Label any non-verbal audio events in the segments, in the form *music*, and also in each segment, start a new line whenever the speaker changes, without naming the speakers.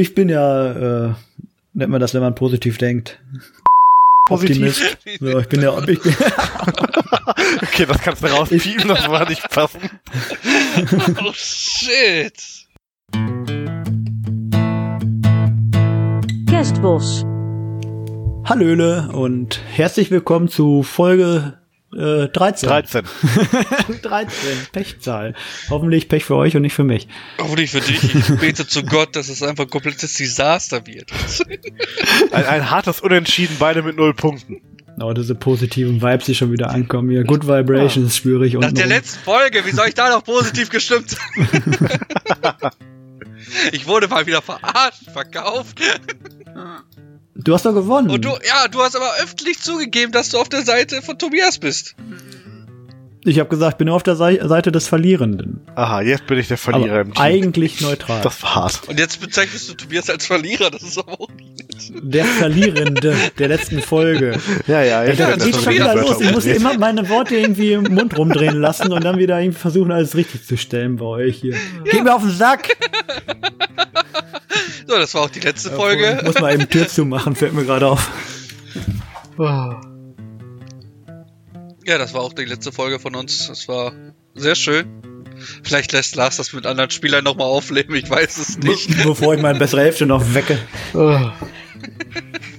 Ich bin ja, äh, nennt man das, wenn man positiv denkt. *laughs*
Positiv.
Optimist. So, ich bin ja, ich bin, *laughs*
Okay, das kannst du rauspiepen, das war nicht passen. *laughs*
Oh shit.
Kerstbos.
Hallöle und herzlich willkommen zu Folge äh, 13.
13.
13, Pechzahl. Hoffentlich Pech für euch und nicht für mich.
Hoffentlich für dich. Ich bete zu Gott, dass es einfach ein komplettes Desaster wird. *laughs*
Ein, ein hartes Unentschieden, beide mit null Punkten.
Oh, diese positiven Vibes, die schon wieder ankommen hier. Good Vibrations spüre ich.
Nach
unten
der
rum.
letzten Folge, wie soll ich da noch positiv gestimmt sein? *laughs* Ich wurde mal wieder verarscht, verkauft.
Du hast doch gewonnen.
Und du, ja, du hast aber öffentlich zugegeben, dass du auf der Seite von Tobias bist.
Ich habe gesagt, ich bin nur auf der Sei- Seite des Verlierenden.
Aha, jetzt bin ich der Verlierer
Aber
im Team.
eigentlich *laughs* neutral.
Das war hart.
Und jetzt bezeichnest du Tobias als Verlierer, das ist aber auch nicht
der Verlierende der letzten Folge.
Ja, ja, ich
Ja,
Ja,
das geht schon
wieder
los. Ich muss immer meine Worte irgendwie im Mund rumdrehen lassen und dann wieder irgendwie versuchen, alles richtig zu stellen bei euch hier. Geht mir auf den Sack! *laughs*
So, das war auch die letzte Folge.
Muss mal eben Tür zumachen, fällt mir gerade auf. *laughs*
Ja, das war auch die letzte Folge von uns. Das war sehr schön. Vielleicht lässt Lars das mit anderen Spielern nochmal aufleben, ich weiß es nicht.
Be *laughs* bevor ich meine bessere Hälfte noch wecke.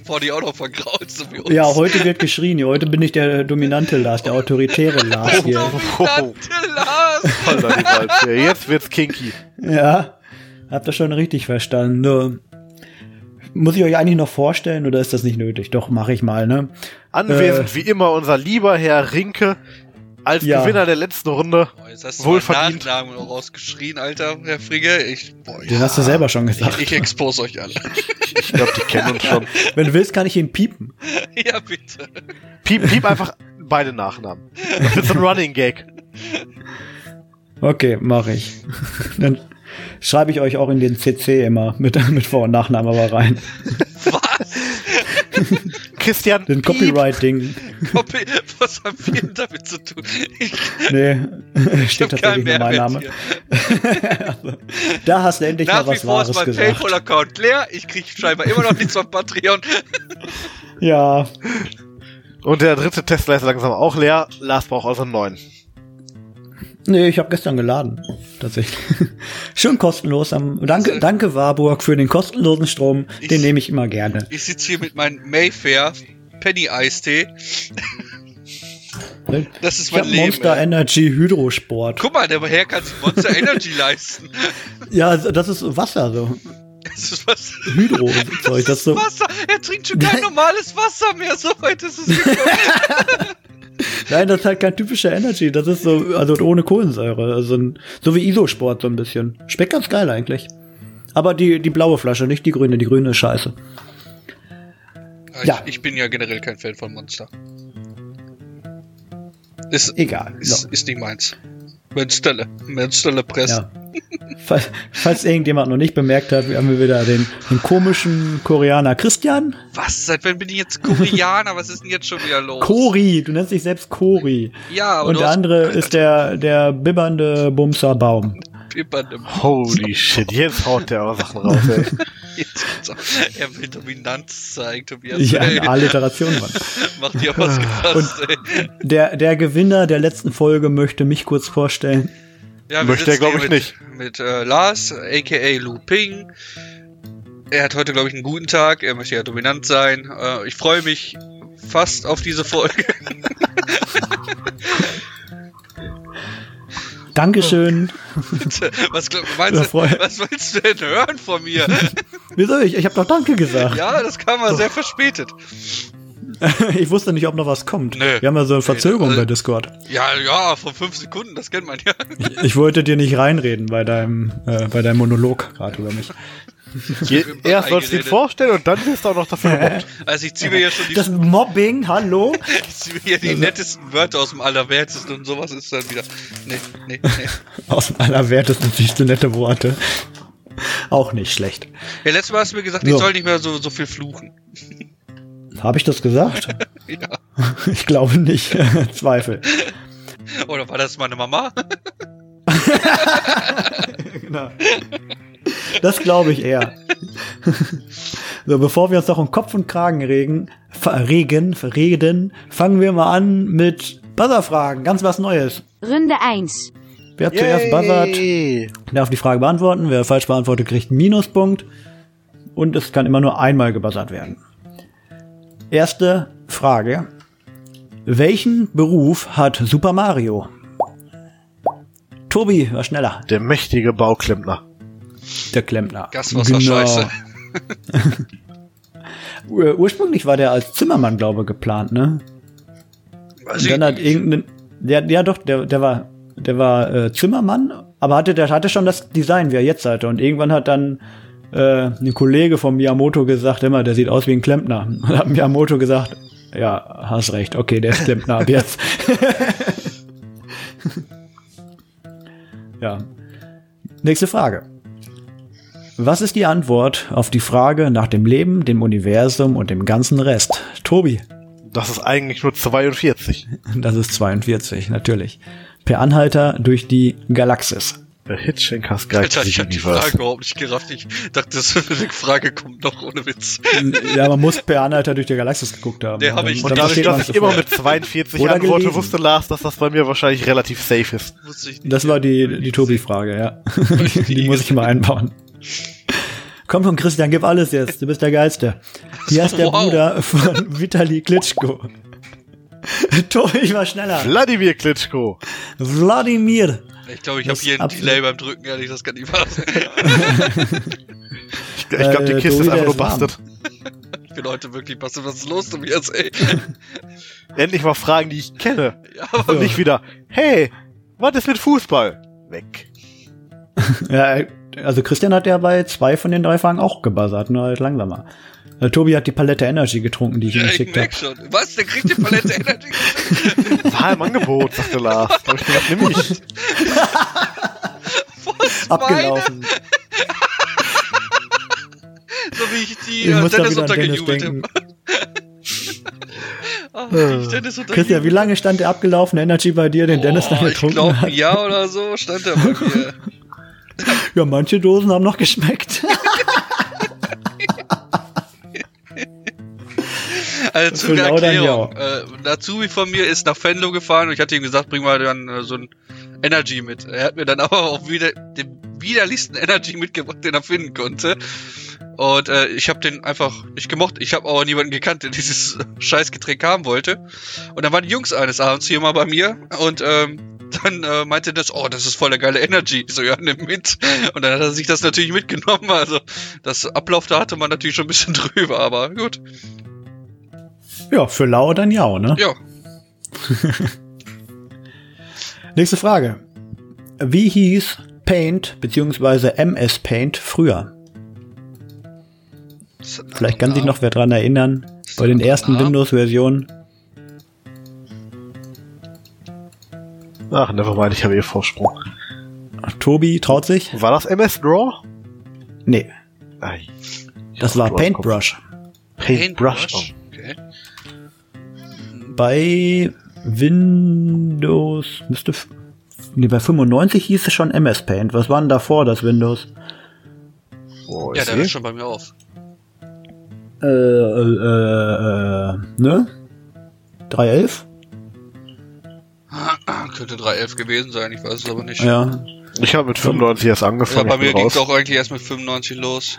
Vor die auch noch vergrault, so wie uns.
Ja, heute wird geschrien. hier. Heute bin ich der dominante Lars, der autoritäre Lars hier. *laughs*
Dominante Lars!
Jetzt wird's kinky.
Ja, habt ihr schon richtig verstanden. Nur, muss ich euch eigentlich noch vorstellen oder ist das nicht nötig? Doch, mache ich mal, ne?
Anwesend wie immer unser lieber Herr Rinke als
Ja.
Gewinner der letzten Runde.
Boah, jetzt hast du
Wohlverdient.
meinen Nachnamen rausgeschrien, Alter, Herr Frigge. Ich, boah,
Den hast du selber schon gesagt.
ich, ich expose euch alle.
Ich glaube, die kennen uns schon. *laughs*
Wenn du willst, kann ich ihn piepen. *laughs*
ja, bitte.
Piep, piep einfach beide Nachnamen. Das so ein *laughs* Running Gag.
Okay, mache ich. Dann schreibe ich euch auch in den CC immer mit, *laughs* mit Vor- und Nachnamen aber rein.
Was? *laughs*
Christian,
Den. Copywriting.
Copy, was haben wir denn damit zu tun? Ich,
Nee,
ich
steht tatsächlich nur mein Name.
hier. *laughs*
Da hast du endlich
Nach
mal
wie
was
vor ist
Wahres
mein
gesagt.
PayPal-Account leer. Ich krieg scheinbar immer noch nichts von Patreon.
Ja,
Und der dritte Tesla ist langsam auch leer. Lars braucht also einen neuen.
Nee, ich habe gestern geladen. Tatsächlich. *laughs* Schon kostenlos. Am, danke,
Also-
danke Warburg für den kostenlosen Strom.
Ich-
Den nehme ich immer gerne.
Ich sitze hier mit meinem Mayfair Penny Eistee. *laughs* Das ist
Ich
mein
habe
Leben.
Monster
ey.
Energy Hydrosport.
Guck mal, der Herr kann sich Monster Energy *laughs* leisten.
Ja, das ist Wasser so.
Das ist was.
Hydro-Zeug. Das ist so.
Wasser. Er trinkt schon kein normales Wasser mehr. So weit ist es gekommen.
Nein, das ist halt kein typischer Energy. Das ist so, also ohne Kohlensäure. Also ein, so wie Isosport so ein bisschen. Schmeckt ganz geil eigentlich. Aber die, die blaue Flasche, nicht die grüne. Die grüne ist scheiße. Ja.
Ich, ich bin ja generell kein Fan von Monster. Ist,
Egal.
ist,
So.
ist nicht meins. Münsterle. Münsterle Press.
Ja. Falls, falls irgendjemand noch nicht bemerkt hat, wir haben wir wieder den, den komischen Koreaner Christian.
Was? Seit wann bin ich jetzt Koreaner? Was ist denn jetzt schon wieder los?
Kori, du nennst dich selbst Kori.
Ja, aber
Und der
hast
andere ist der, der bibbernde Bumser Baum.
Pippern im
Holy shit, jetzt haut der auch Sachen raus, ey. *laughs*
Jetzt auch. Er will Dominanz zeigen, Tobias.
Ja,
Ey,
eine Alliteration, Mann. *laughs*
Macht dir was gefasst, ey.
Der, der Gewinner der letzten Folge möchte mich kurz vorstellen.
Ja, wir
Möchte er,
sitzen
glaub
hier
ich,
mit,
nicht.
Mit äh, Lars, a.k.a. Lu Ping. Er hat heute, glaube ich, einen guten Tag. Er möchte ja dominant sein. Äh, ich freue mich fast auf diese Folge. *laughs*
Dankeschön.
was, meinst du, was willst du denn hören von mir?
Wieso? Ich, ich habe doch Danke gesagt.
ja, das kam mal sehr verspätet. *laughs*
Ich wusste nicht, ob noch was kommt.
Nö.
Wir haben ja so eine Verzögerung
Nee,
bei
äh,
Discord.
Ja, ja, vor fünf Sekunden, das kennt man ja.
Ich, ich wollte dir nicht reinreden bei deinem, äh, bei deinem Monolog gerade über mich. *laughs*
Je, erst sollst du ihn vorstellen und dann wirst du auch noch dafür gemobbt. *laughs*
Also ich ziehe mir ja schon die,
Das Mobbing, hallo? *laughs*
ich zieh mir hier die nettesten Wörter aus dem Allerwertesten und sowas ist dann wieder. Nee, nee, nee.
Aus dem Allerwertesten siehst du nette Worte. Auch nicht schlecht.
Ja, letztes Mal hast du mir gesagt, ich
So.
soll nicht mehr so, so viel fluchen.
Habe ich das gesagt?
Ja.
Ich glaube nicht. Zweifel.
Oder war das meine Mama?
genau. Das glaube ich eher. *laughs* so, bevor wir uns noch um Kopf und Kragen regen, ver- regen, reden, fangen wir mal an mit Buzzer-Fragen. Ganz was Neues.
Runde 1.
Wer zuerst buzzert,
Yay.
darf die Frage beantworten. Wer falsch beantwortet, kriegt einen Minuspunkt. Und es kann immer nur einmal gebuzzert werden. Erste Frage. Welchen Beruf hat Super Mario? Tobi, war schneller.
Der mächtige Bauklempner.
Der Klempner.
Gaswasser scheiße. *laughs*
Ur ursprünglich war der als Zimmermann, glaube ich, geplant, ne?
Weiß
Und dann hat irgendein, der, ja doch, der, der war, der war äh, Zimmermann, aber hatte, der hatte schon das Design, wie er jetzt hatte. Und irgendwann hat dann äh, ein Kollege von Miyamoto gesagt, immer, der sieht aus wie ein Klempner. *laughs* Und hat Miyamoto gesagt, ja, hast recht, okay, der ist Klempner ab jetzt. *laughs* ja. Nächste Frage. Was ist die Antwort auf die Frage nach dem Leben, dem Universum und dem ganzen Rest? Tobi.
Das ist eigentlich nur 42.
Das ist 42, natürlich. Per Anhalter durch die Galaxis.
Der Hitchhiker's Guide
Alter, ich
the
hab die. Frage überhaupt nicht gerafft. Ich dachte, das *laughs* die Frage kommt noch ohne Witz.
ja, man muss per Anhalter durch die Galaxis geguckt haben.
Der hab ich-
Und dadurch, dass ich immer mit 42
Oder
antworte,
gelesen.
wusste Lars, dass das bei mir wahrscheinlich relativ safe ist.
Wusste ich nicht.
Das war die, die Tobi-Frage, ja. die, die muss ich *laughs* immer einbauen. Komm schon, Christian, gib alles jetzt. Du bist der Geilste. Hier ist der
Wow.
Bruder von Vitali Klitschko. Tobi, ich war schneller.
Wladimir Klitschko.
Wladimir.
Ich glaube, ich habe hier einen
absolut-
Delay beim Drücken, ehrlich, das kann nicht wahr sein.
Ich, ich glaube, die
Äh,
Kiste
Tobi,
ist einfach nur bastet.
Ich bin heute wirklich, was was ist los, Tobias, ey?
Endlich mal Fragen, die ich kenne.
Ja, aber
Und nicht wieder, hey, was ist mit Fußball? Weg.
Ja, also Christian hat ja bei zwei von den drei Fragen auch gebuzzert, nur halt langsamer. Äh, Tobi hat die Palette Energy getrunken, die ich ihm
ja, ich
geschickt habe.
schon. Was? Der kriegt die Palette Energy?
War im Angebot, sagte Lars. Da *laughs* hab ich gedacht, nimm ich.
Was? *laughs*
Abgelaufen. *laughs*
So wie ich die
Ich
äh,
muss da
Dennis
wieder an Dennis
untergejubelt
denken.
habe. Ich Dennis
Christian, wie lange stand der abgelaufene Energy bei dir, den Dennis dann
Oh, ich
getrunken
glaube,
hat?
ein Jahr oder so stand er bei mir. *laughs*
Ja, manche Dosen haben noch geschmeckt. *laughs*
Also zur Erklärung. Äh, ein Azubi von mir ist nach Venlo gefahren und ich hatte ihm gesagt, bring mal dann äh, so ein Energy mit. Er hat mir dann *laughs* aber auch wieder den widerlichsten Energy mitgebracht, den er finden konnte. Und äh, ich habe den einfach nicht gemocht. Ich habe auch niemanden gekannt, der *laughs* dieses Scheißgetränk haben wollte. Und dann waren die Jungs eines Abends hier mal bei mir und ähm, dann äh, meinte das, oh, das ist voll der geile Energy. Ich so, ja, nimm mit. Und dann hat er sich das natürlich mitgenommen. Also das Ablauf, da hatte man natürlich schon ein bisschen *laughs* drüber, aber gut.
ja, für Lau dann ja, ne?
Ja, *laughs*
Nächste Frage. Wie hieß Paint bzw. MS Paint früher? Vielleicht kann sich noch wer dran erinnern. Bei den ersten. Windows-Versionen.
Ach, nevermind, ich habe eh Vorsprung.
Tobi traut sich?
War das MS Draw?
Nee,
Nein.
das war Paintbrush.
Paintbrush.
Paintbrush. Okay.
Bei Windows müsste nee, bei 95 hieß es schon MS Paint. Was war denn davor das Windows?
Oh,
Ja, der hört schon bei mir auf.
Äh, äh, äh, ne? 311?
Könnte 311 gewesen sein, ich weiß es aber nicht.
Ja.
Ich habe mit 95 erst
Ja,
angefangen.
bei
ich bin
mir ging es auch eigentlich erst mit 95 los.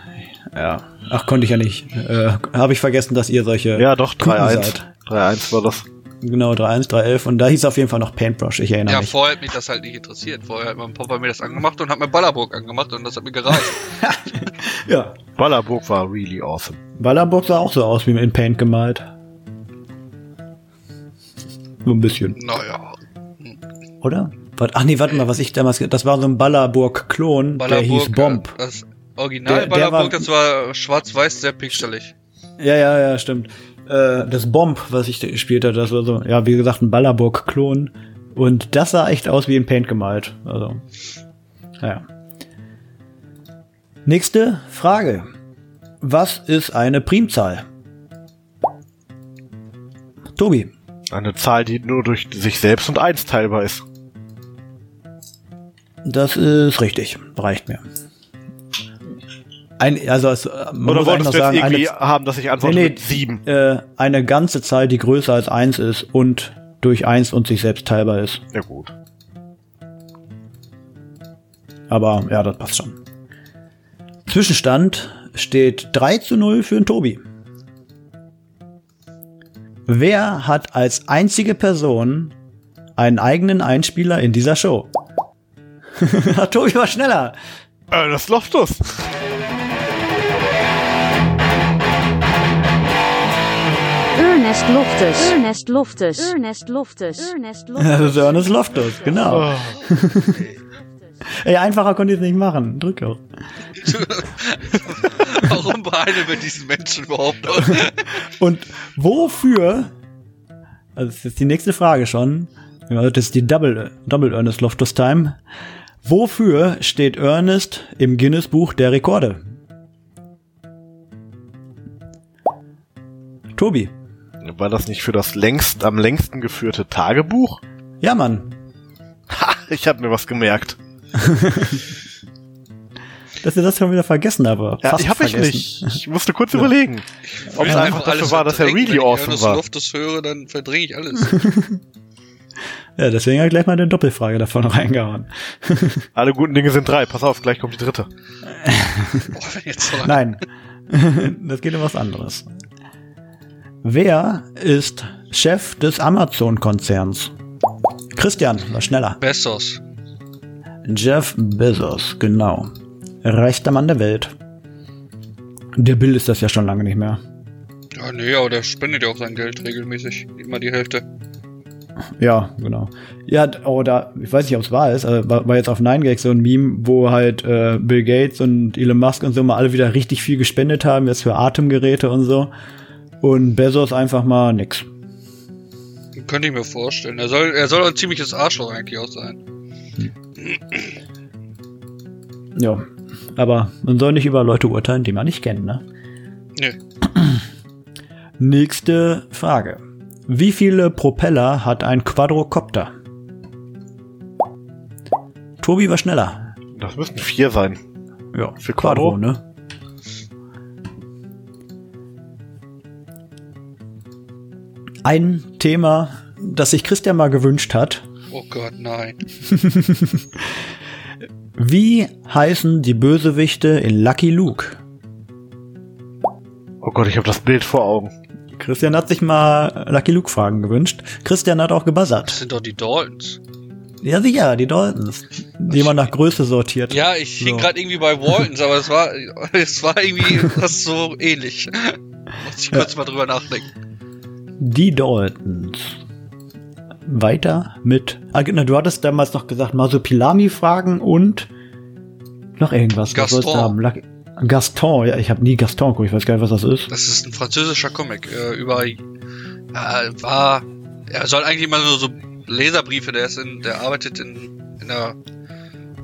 Ja. Ach, konnte ich ja nicht. Äh, Habe ich vergessen, dass ihr solche
Ja, doch,
Kunden
3.1.
seid.
3.1 war das.
Genau, 3.1, 3.11 und da hieß auf jeden Fall noch Paintbrush, ich erinnere
Ja,
mich.
vorher hat mich das halt nicht interessiert. Vorher hat mein Papa mir das angemacht und hat mir Ballerburg angemacht und das hat mir gereicht. *laughs*
Ja.
Ballerburg war really awesome.
Ballerburg sah auch so aus wie in Paint gemalt. Nur ein bisschen,
naja,
oder? Wart- Ach nee, warte mal, was ich damals, das war so ein Ballerburg-Klon, der hieß
Ballerburg.
Bomb.
äh, Das Original
Der- der
Ballerburg,
war-
das war schwarz-weiß, sehr pixelig.
Ja, ja, ja, stimmt. Äh, das Bomb, was ich da gespielt habe, das war so, ja, wie gesagt, ein Ballerburg-Klon. Und das sah echt aus wie in Paint gemalt. Also, naja. Nächste Frage. Was ist eine Primzahl? Tobi.
Eine Zahl, die nur durch sich selbst und eins teilbar ist.
Das ist richtig. Reicht mir. Ein, also es, äh, man
Oder wolltest du jetzt
sagen,
irgendwie
eine,
haben, dass ich antworte
Nee, nee.
mit sieben?
äh, eine ganze Zahl, die größer als eins ist und durch eins und sich selbst teilbar ist.
Ja gut.
Aber ja, das passt schon. Zwischenstand steht 3 zu 0 für den Tobi. Wer hat als einzige Person einen eigenen Einspieler in dieser Show? *laughs* Tobi war schneller.
Äh, das Loftus.
Ernest Loftus. Ernest Loftus. Ernest Loftus. Ernest
Das *laughs* ist
Loftus.
Ernest Loftus, genau.
Oh. *laughs*
Ey, einfacher konnte ich es nicht machen. Drück doch. *laughs*
Warum behandeln wir diesen Menschen überhaupt noch?
Und wofür, also das ist jetzt die nächste Frage schon, ja, das ist die Double, Double Ernest Loftus Time. Wofür steht Ernest im Guinness Buch der Rekorde? Tobi.
War das nicht für das längst am längsten geführte Tagebuch?
Ja, Mann.
Ha, ich habe mir was gemerkt. *laughs*
Dass ihr das schon wieder vergessen habe.
Ja,
Fast
ich habe ich nicht. Ich musste kurz überlegen. Ob es einfach dafür war, dass er really
Wenn
awesome
ich
war.
Ernest Loftus höre, dann verdränge ich alles. *laughs*
Ja, deswegen habe ich gleich mal eine Doppelfrage davon *laughs* reingehauen.
Alle guten Dinge sind drei. Pass auf, gleich kommt die dritte.
Boah, wenn
Nein, das geht um was anderes. Wer ist Chef des Amazon-Konzerns? Christian, war schneller.
Bessos.
Jeff Bezos, genau. Reichster Mann der Welt. Der Bill ist das ja schon lange nicht mehr.
Ja, nee, aber der spendet ja auch sein Geld regelmäßig. Immer die Hälfte.
Ja, genau. Ja, oder ich weiß nicht, ob es wahr ist, aber war, war jetzt auf 9gag so ein Meme, wo halt äh, Bill Gates und Elon Musk und so mal alle wieder richtig viel gespendet haben, jetzt für Atemgeräte und so. Und Bezos einfach mal nix.
Könnte ich mir vorstellen. Er soll, er soll ein ziemliches Arschloch eigentlich auch sein.
Ja. Aber man soll nicht über Leute urteilen, die man nicht kennt, ne?
Nö. *clears throat*
Nächste Frage. Wie viele Propeller hat ein Quadrocopter? Tobi war schneller.
Das müssten vier sein.
Ja,
Für Quadro?
ne? Ein Thema, das sich Christian mal gewünscht hat.
Oh Gott, nein. *laughs*
Wie heißen die Bösewichte in Lucky Luke?
Oh Gott, ich habe das Bild vor Augen.
Christian hat sich mal Lucky Luke Fragen gewünscht. Christian hat auch
Das
gebuzzert.
sind doch die Daltons.
Ja, sicher, die Daltons. Die man nach Größe sortiert.
Ja, ich hing
So.
gerade irgendwie bei Waltons, aber es war, *laughs* es war irgendwie *laughs* das so ähnlich. Muss ich kurz mal drüber nachdenken.
Die Daltons. Weiter mit. Ah, genau, du hattest damals noch gesagt, Masopilami-Fragen und noch irgendwas. Was
Gaston.
Lucky- Gaston, ja, ich habe nie Gaston geguckt, ich weiß gar nicht, was das ist.
Das ist ein französischer Comic. Äh, über, äh, war, er soll eigentlich mal nur so Leserbriefe, der ist in, der arbeitet in, in einer,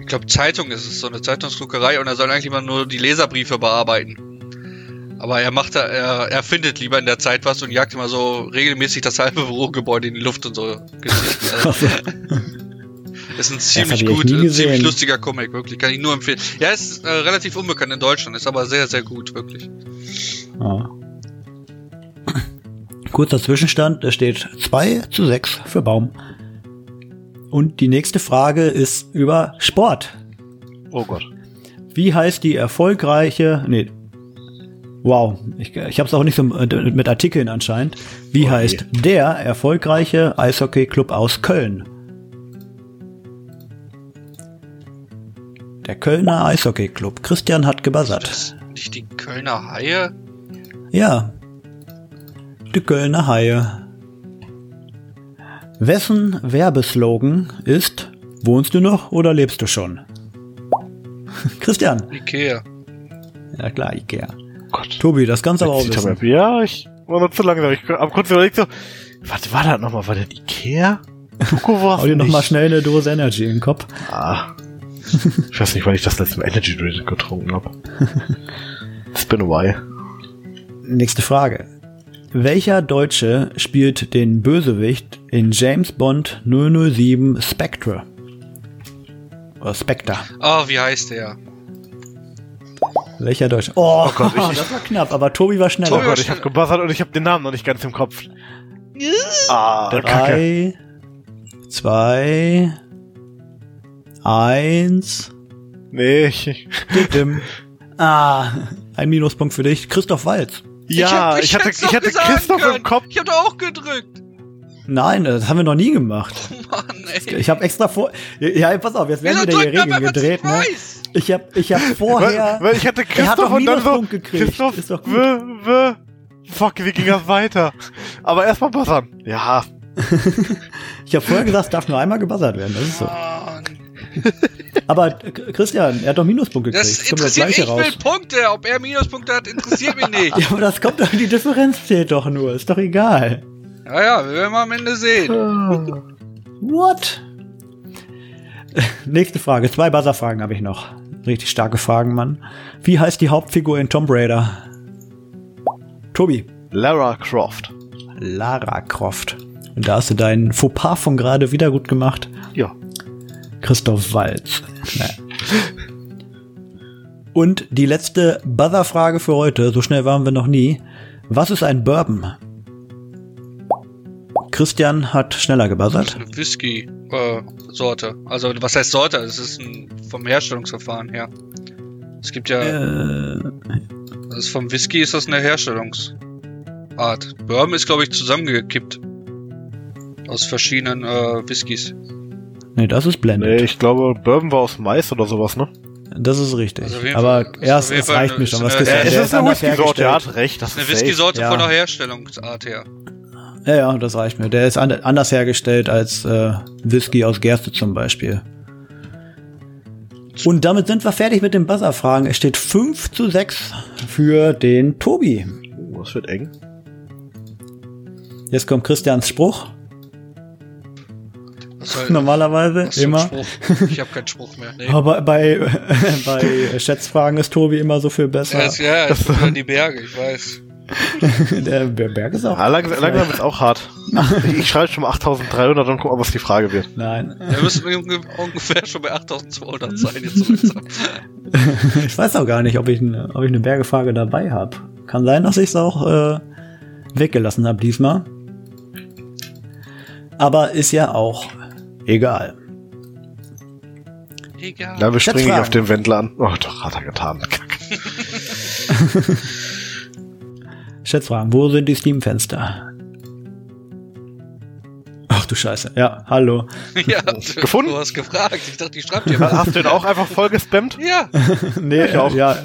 ich glaube Zeitung ist es, so eine Zeitungsdruckerei und er soll eigentlich mal nur die Leserbriefe bearbeiten. Aber er macht da, er, er findet lieber in der Zeit was und jagt immer so regelmäßig das halbe Bürogebäude in die Luft und so Geschichten. *laughs* Also, *laughs* ist ein ziemlich gut, ziemlich lustiger Comic, wirklich. Kann ich nur empfehlen. Ja, ist äh, relativ unbekannt in Deutschland, ist aber sehr, sehr gut, wirklich.
Ja. Kurzer Zwischenstand, es steht 2 zu 6 für Baum. Und die nächste Frage ist über Sport.
Oh Gott.
Wie heißt die erfolgreiche, nee, wow, ich, ich habe es auch nicht so äh, mit Artikeln anscheinend. Wie
je.
heißt der erfolgreiche Eishockey-Club aus Köln? Der Kölner Eishockey-Club. Christian hat gebuzzert.
Das nicht die Kölner Haie?
Ja. Die Kölner Haie. Wessen Werbeslogan ist Wohnst du noch oder lebst du schon? *laughs* Christian.
Ikea.
Ja klar, Ikea.
Gott.
Tobi, das kannst du aber auch wissen.
Ja, ich war noch zu langsam. Ich habe kurz überlegt so, was war das nochmal? War das Ikea? *laughs*
Hau dir noch mal schnell eine Dose Energy in den Kopf.
Ah. Ich weiß nicht, wann ich das letzte Mal Energy Drink getrunken habe. *laughs* It's been a while.
Nächste Frage. Welcher Deutsche spielt den Bösewicht in James Bond 007 Spectre? Oder Spectre.
Oh, wie heißt der?
Welcher Deutsch? Oh, *laughs*
Gott, ich-
das war knapp, aber Tobi war schneller.
Oh
Tobi
Gott,
war
ich hab gebuzzert und ich hab den Namen noch nicht ganz im Kopf. Ah, Kacke.
Drei, zwei, eins.
Nee, ich,
Dim. Ah, ein Minuspunkt für dich. Christoph Walz.
ja,
hab-
ich, hatte, ich hatte Christoph
können.
im Kopf.
Ich hab doch auch gedrückt.
Nein, das haben wir noch nie gemacht. *laughs*
Mann, ey.
Ich habe extra vor. Ja, pass auf, jetzt werden
Wieso
wieder
man,
Regeln gedreht, ne? Ich habe ich hab *laughs* vorher.
Weil, weil ich hatte Christoph und dann so,
gekriegt.
Christoph,
Ist doch gut.
w, w, fuck, wie ging das weiter? Aber erstmal buzzern. Ja, *laughs*
Ich habe vorher gesagt, es darf nur einmal gebuzzert werden. Das ist so. Aber äh, Christian, er hat doch Minuspunkte gekriegt.
Das
kommt das
interessiert
Gleiche
ich
raus.
will Punkte. Ob er Minuspunkte hat, interessiert mich nicht.
Ja, aber das kommt doch, die Differenz zählt doch nur. Ist doch egal.
Ja, ja, wir werden mal am Ende sehen.
What? *laughs* Nächste Frage. Zwei Buzzer-Fragen habe ich noch. Richtig starke Fragen, Mann. Wie heißt die Hauptfigur in Tomb Raider? Tobi.
Lara Croft.
Lara Croft. Und da hast du deinen Fauxpas von gerade wieder gut gemacht.
Ja.
Christoph Walz. Und die letzte Buzzer-Frage für heute. So schnell waren wir noch nie. Was ist ein Bourbon? Christian hat schneller
Das
gebuzzert.
ist eine Whisky-Sorte. also, was heißt Sorte? Es ist ein, vom Herstellungsverfahren her. Es gibt ja,
Äh,
das ist vom Whisky ist das eine Herstellungsart. Bourbon ist, glaube ich, zusammengekippt. Aus verschiedenen äh, Whiskys.
nee, das ist Blended.
Nee, ich glaube, Bourbon war aus Mais oder sowas, ne?
Das ist richtig.
Also
Aber
Fall-
erst,
auf jeden
es reicht
eine-
mir schon.
ist
Was
eine-
Christian,
Ja,
es ist eine Whisky-Sorte, er hat recht. Das
Eine
ist safe.
Whisky-Sorte
Ja.
von der Herstellungsart her.
Ja, ja, das reicht mir. Der ist an, anders hergestellt als äh, Whisky aus Gerste zum Beispiel. Und damit sind wir fertig mit den Buzzer-Fragen. Es steht 5 zu 6 für den Tobi.
Oh, das wird eng.
Jetzt kommt Christians Spruch.
Was soll-
Normalerweise
was für ein
immer.
Ich habe keinen Spruch mehr. Nee.
Aber bei, *laughs* bei Schätzfragen ist Tobi immer so viel besser.
Ja, ist, ja, es sind ja *laughs* die Berge, ich weiß. *laughs*
Der Berg ist auch.
Ah, langsam, langsam wird's auch hart. *laughs* Ich schreibe schon mal 8300 und guck mal, was die Frage wird.
Nein.
Wir müssen unge- ungefähr schon bei 8200 sein jetzt langsam. *laughs*
Ich weiß auch gar nicht, ob ich, eine- ob ich eine Bergefrage dabei habe. Kann sein, dass ich es auch äh, weggelassen habe diesmal. Aber ist ja auch egal.
Egal.
Da springe ich auf den Wendler an. Oh, doch, hat er getan. Kacke.
Schätzfragen, wo sind die Steam-Fenster? Ach du Scheiße. Ja, hallo. *laughs*
Ja,
Gefunden?
Du hast gefragt. Ich dachte, ich schreibe dir mal.
Hast du den auch einfach voll gespammt?
Ja, *laughs*
nee,
Ich auch.
Ja,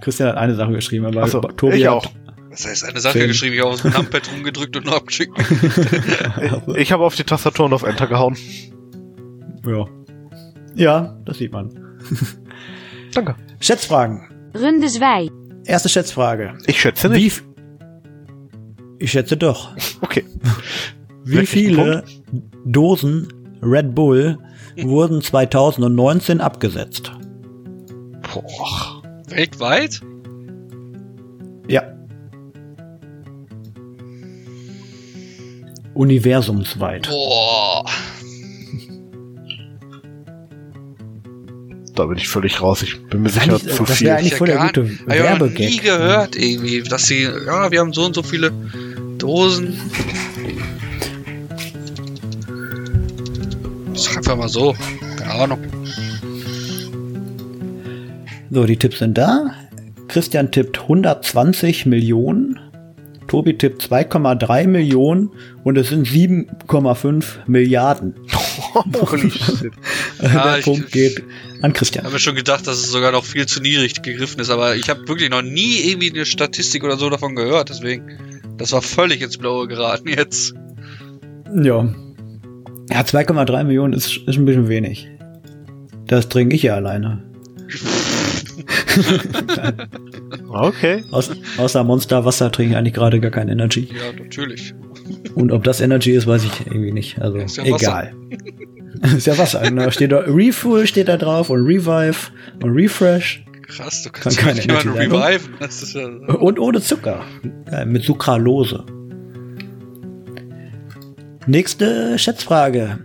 Christian hat eine Sache geschrieben, aber
Achso,
Tobi
ich auch.
das heißt eine Sache
Zehn.
geschrieben. Ich habe aus dem Numpad rumgedrückt und abgeschickt. *laughs*
Ich habe auf die Tastatur und auf Enter gehauen.
Ja. Ja, das sieht man.
Danke.
Schätzfragen.
Runde 2.
Erste Schätzfrage.
Ich schätze
Wie
nicht.
f- ich schätze doch. *laughs*
Okay.
Wie viele Dosen Red Bull wurden 2019 abgesetzt?
Boah.
Weltweit?
Ja. Universumsweit.
Boah.
Da bin ich völlig raus. Ich bin mir sicher
Eigentlich,
zu
das
viel.
wär eigentlich
Ich
voll der
gar-
gute
ich nie
Werbegag.
gehört irgendwie, dass sie, ja, wir haben so und so viele Dosen. Sag einfach mal so. Keine Ahnung.
So, die Tipps sind da. Christian tippt 120 Millionen. Tobi tippt 2,3 Millionen und es sind 7,5 Milliarden. *laughs*
Holy shit.
Ja, *laughs*
der
ich-
Punkt geht an Christian.
Ich habe mir schon gedacht, dass es sogar noch viel zu niedrig gegriffen ist, aber ich habe wirklich noch nie irgendwie eine Statistik oder so davon gehört, deswegen. Das war völlig ins Blaue geraten jetzt.
Ja. Ja, 2,3 Millionen ist, ist ein bisschen wenig. Das trinke ich ja alleine. *laughs*
Okay.
Aus, außer Monster Wasser trinke ich eigentlich gerade gar kein Energy.
Ja, natürlich.
Und ob das Energy ist, weiß ich irgendwie nicht. Also
Ist ja
egal. *laughs* ist ja Wasser. Da steht da Refuel steht da drauf und Revive und Refresh
Krass, du kannst
Kann
jemanden reviven. Ja.
und ohne Zucker. Geil, mit Sucralose. Nächste Schätzfrage.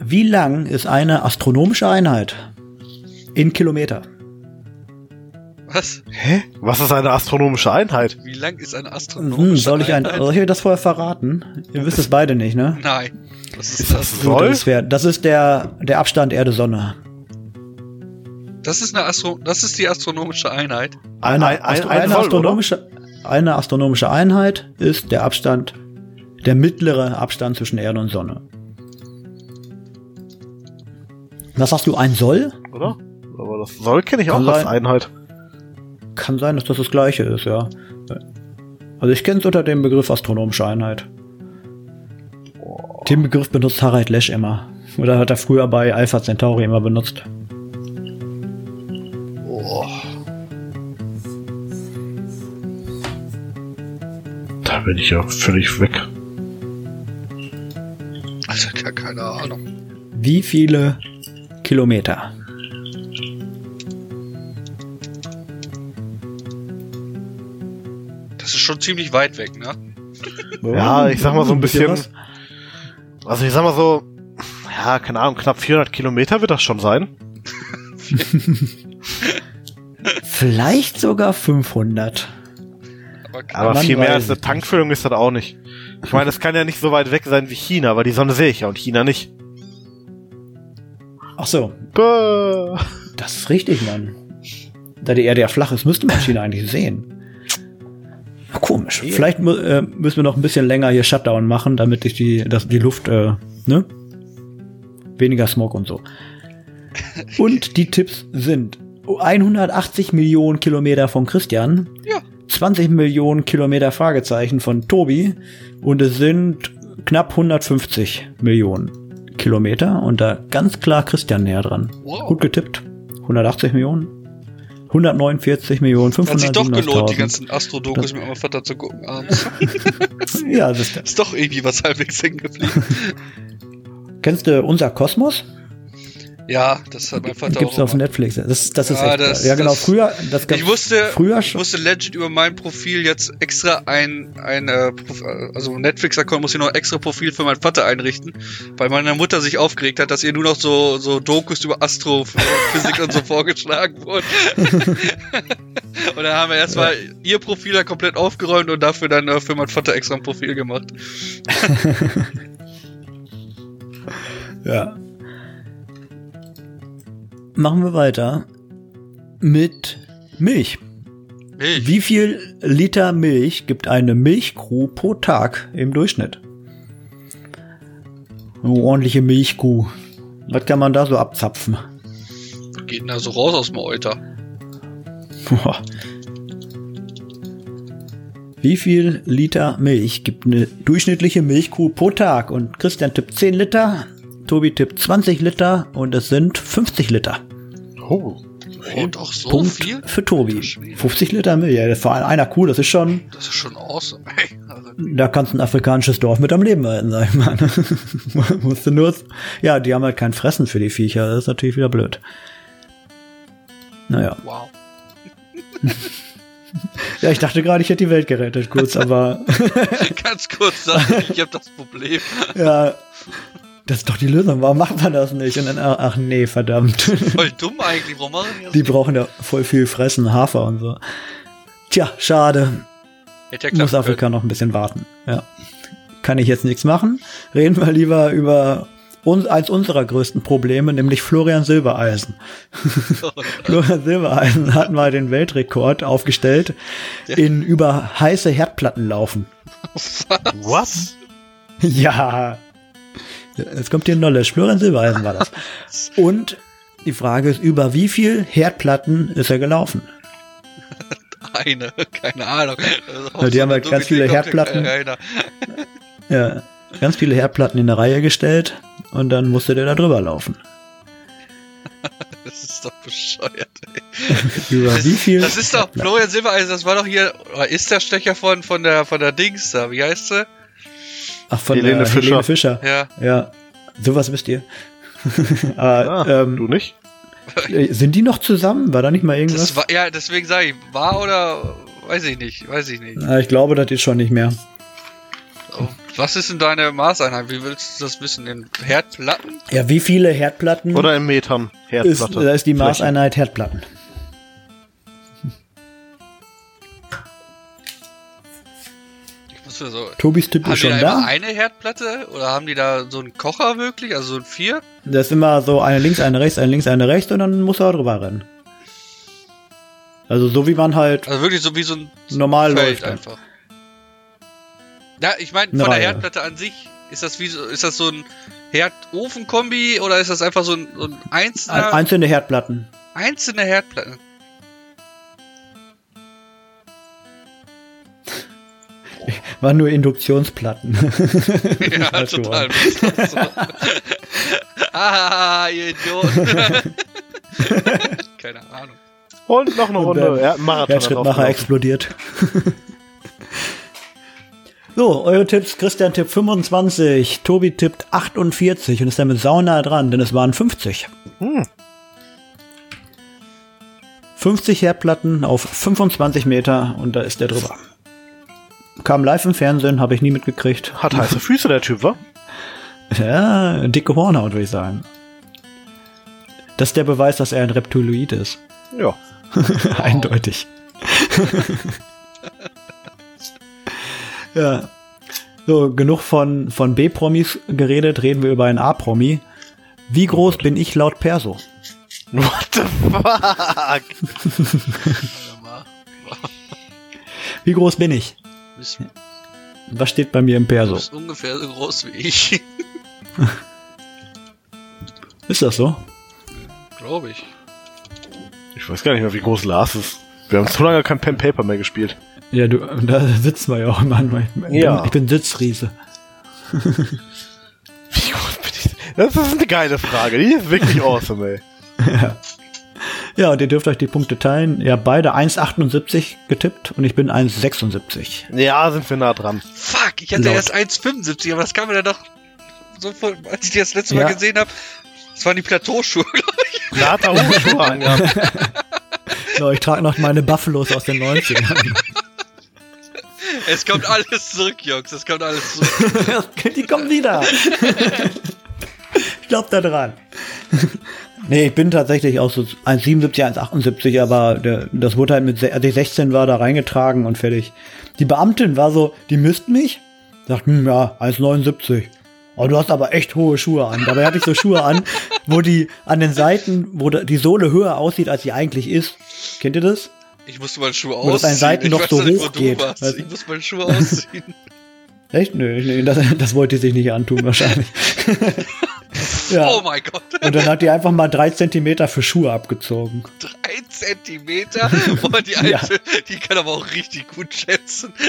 Wie lang ist eine astronomische Einheit? In Kilometer.
Was?
Hä? Was ist eine astronomische Einheit?
Wie lang ist eine astronomische
Hm, soll ich ein,
Einheit?
soll ich euch das vorher verraten? Ihr wisst es beide nicht, ne?
Nein. Was ist,
Ist
das?
das Soll?
das, wär, das ist der, der Abstand Erde-Sonne.
Das ist eine Astro das ist die astronomische Einheit.
Eine,
ein, ein,
Astro-
ein
eine,
Soll,
astronomische, eine astronomische Einheit ist der Abstand, der mittlere Abstand zwischen Erde und Sonne. Was sagst du, ein Soll?
oder? Aber das Soll kenne ich auch
Kann
als
sein.
Einheit.
Kann sein, dass das das gleiche ist, ja. Also ich kenne es unter dem Begriff astronomische Einheit. Den Begriff benutzt Harald Lesch immer. Oder hat er früher bei Alpha Centauri immer benutzt.
Oh. Da bin ich ja völlig weg.
Also gar keine Ahnung.
Wie viele Kilometer?
Schon ziemlich weit weg, ne?
Ja, ich sag mal so ein bisschen. Also ich sag mal so, ja, keine Ahnung, knapp 400 Kilometer wird das schon sein. *laughs*
Vielleicht sogar 500.
Aber
Aber viel mehr als eine. Tankfüllung ist das auch nicht. Ich meine, es kann ja nicht so weit weg sein wie China, weil die Sonne sehe ich ja und China nicht.
Ach so,
Bäh.
das ist richtig, Mann. Da die Erde ja flach ist, müsste man China eigentlich sehen. Na, Komisch. Vielleicht mu äh, müssen wir noch ein bisschen länger hier Shutdown machen, damit sich die, das, die Luft, äh, ne? Weniger Smog und so. *laughs* Und die Tipps sind 180 Millionen Kilometer von Christian,
Ja.
20 Millionen Kilometer Fragezeichen von Tobi und es sind knapp 150 Millionen Kilometer und da ganz klar Christian näher dran.
Wow.
Gut getippt. 180 Millionen. 149 Millionen,
Hat sich doch gelohnt, die
500.000.
ganzen Astro-Dokus mit meinem Vater zu gucken abends. *laughs*
Ja, das ist,
ist doch irgendwie was halbwegs hängen geblieben.
kennst du unser Kosmos?
Ja, das hat mein Vater
Gibt's
auch
auf. Netflix. Das, das ist
Ja,
echt
das-.
Ja, genau.
das-
früher, das gab's
Ich wusste,
früher
ich
schon.
musste legit über mein Profil jetzt extra ein, ein äh, also Netflix-Account muss ich noch extra Profil für meinen Vater einrichten, weil meine Mutter sich aufgeregt hat, dass ihr nur noch so, so Dokus über Astrophysik und so *laughs* vorgeschlagen wurden. *laughs* und dann haben wir erstmal ihr Profil da komplett aufgeräumt und dafür dann äh, für meinen Vater extra ein Profil gemacht. *laughs*
Ja. Machen wir weiter mit Milch.
Milch.
Wie viel Liter Milch gibt eine Milchkuh pro Tag im Durchschnitt? Eine ordentliche Milchkuh. Was kann man da so abzapfen?
Geht denn da so raus aus dem Euter?
Boah. Wie viel Liter Milch gibt eine durchschnittliche Milchkuh pro Tag? Und Christian tippt 10 Liter, Tobi tippt 20 Liter und es sind 50 Liter.
Oh.
Oh, doch so
Punkt
viel?
für Tobi.
Alter Schwede.
50 Liter Milch, ja, vor allem einer Kuh, das ist schon,
Das ist schon awesome. *laughs* Ey, also,
da kannst du ein afrikanisches Dorf mit am Leben halten, sag ich mal. *laughs* Musst du nur, ja, die haben halt kein Fressen für die Viecher, das ist natürlich wieder blöd. Naja.
wow. *laughs*
Ja, ich dachte gerade, ich hätte die Welt gerettet, kurz, aber
Ganz kurz sagen, ich habe das Problem.
ja, das ist doch die Lösung. Warum macht man das nicht? Und dann, ach, nee, verdammt. *laughs*
Voll dumm eigentlich. Warum machen die das
Die brauchen ja voll viel Fressen, Hafer und so. Tja, schade.
Ja
Muss Afrika noch ein bisschen warten. Ja. Kann ich jetzt nichts machen. Reden wir lieber über uns, eins unserer größten Probleme, nämlich Florian Silbereisen. *laughs* *laughs* Florian Silbereisen hat mal den Weltrekord aufgestellt in über heiße Herdplatten laufen.
Was?
Ja. Jetzt kommt hier Knowledge. Florian Silbereisen war das. Und die Frage ist, über wie viel Herdplatten ist er gelaufen? *laughs*
Eine, keine Ahnung.
Ja, die haben
eine
halt ganz viele Herdplatten.
keiner.
Ja, ganz viele Herdplatten in eine Reihe gestellt und dann musste der da drüber laufen. *laughs*
Das ist doch bescheuert. Ey. *laughs*
Über
Das,
wie viel?
das ist doch? Florian Silbereisen, das war doch hier, ist der Stecher von, von der, von der Dings da, wie heißt sie?
Ach, von
Helene
der
Fischer.
Helene Fischer.
Ja,
Ja, sowas wisst ihr. Aber *laughs*
Ah,
ähm,
du nicht?
äh, sind die noch zusammen? War da nicht mal irgendwas?
das war, ja, deswegen sage ich, war oder, weiß ich nicht, weiß ich nicht.
Ah, ich glaube, das ist schon nicht mehr.
Oh, Was ist denn deine Maßeinheit? Wie willst du das wissen? In Herdplatten?
Ja, wie viele Herdplatten
Oder in Metern
ist,
Herdplatte?
da ist die. Maßeinheit Herdplatten.
Für so.
Tobis Tipp
Haben
ist
die
schon
da immer
da.
eine Herdplatte oder haben die da so einen Kocher wirklich, also so ein Vier?
Das ist immer so eine links, eine rechts, eine links, eine rechts und dann muss er drüber rennen. Also so wie man halt
Also wirklich so wie so ein
normal
Feld
läuft.
einfach. Ja, ich meine,
Eine
von der
Reihe.
Herdplatte an sich, ist das wie so, ist das so ein Herd-Ofen-Kombi oder ist das einfach so ein, so ein einzelner,
Ein- Einzelne Herdplatten.
einzelne Herdplatte? *laughs*
Waren nur Induktionsplatten. *laughs*
ja, total. So. *laughs* ah, ihr Idioten. Keine Ahnung.
Und noch eine
Und
Runde.
der
Ja, Marathon.
Herzschrittmacher explodiert. so, eure Tipps. Christian tippt 25, Tobi tippt 48 und ist damit saunah dran, denn es waren 50.
Hm.
50 Herdplatten auf 25 Meter und da ist der drüber. Kam live im Fernsehen, habe ich nie mitgekriegt.
Hat heiße Füße, der Typ, wa?
Ja, dicke Hornhaut, würde ich sagen. Das ist der Beweis, dass er ein Reptiloid ist.
Ja. *laughs*
Eindeutig. ja. So, genug von, von B-Promis geredet, reden wir über einen A-Promi. Wie groß bin ich laut Perso?
What the fuck? *laughs*
Wie groß bin ich?
Bist,
Was steht bei mir im Perso?
bist ungefähr so groß wie ich. *laughs*
Ist das so?
Glaube ich.
Ich weiß gar nicht mehr, wie groß Lars ist. Wir haben so lange kein Pen Paper mehr gespielt.
Ja, du, da sitzen wir ja auch immer. Ich bin,
Ja.
ich bin Sitzriese. *laughs*
Wie groß bin ich? Das ist eine geile Frage. Die ist wirklich *laughs* awesome, ey.
Ja, und ihr dürft euch die Punkte teilen. Ihr habt beide 1,78 getippt und ich bin 1,76.
Ja, sind wir nah dran.
Fuck, ich hatte
Laut.
erst 1,75, aber das kam mir dann doch so voll, als ich die das letzte Mal
Ja.
gesehen habe. Das waren die Plateauschuhe, *laughs* glaube ich.
Da hat er angehabt.
Ja, *laughs* ich trage noch meine Buffalos aus den 90ern. *laughs*
Es kommt alles zurück, Jungs. Es kommt alles zurück.
Die kommen wieder. ich glaube da dran. Nee, ich bin tatsächlich auch so 1,77, 1,78, aber der, das wurde halt mit, als ich 16 war, da reingetragen und fertig. Die Beamtin war so, die misst mich, sagt, hm, ja, 1,79. Oh, du hast aber echt hohe Schuhe an. Dabei hatte ich so Schuhe an, *laughs* wo die an den Seiten, wo die Sohle höher aussieht, als sie eigentlich ist. Kennt ihr das?
Ich musste meine Schuhe
Wo das
ausziehen.
an Seiten
ich
noch so
nicht,
hoch geht.
warst. Ich muss meine Schuhe ausziehen. *laughs*
Echt? Nö, nee, das, das wollte sie sich nicht antun, wahrscheinlich. *laughs* ja.
Oh mein Gott.
Und dann hat die einfach mal drei Zentimeter für Schuhe abgezogen.
Drei Zentimeter. Boah, die alte,
Ja.
die kann aber auch richtig gut schätzen. *laughs*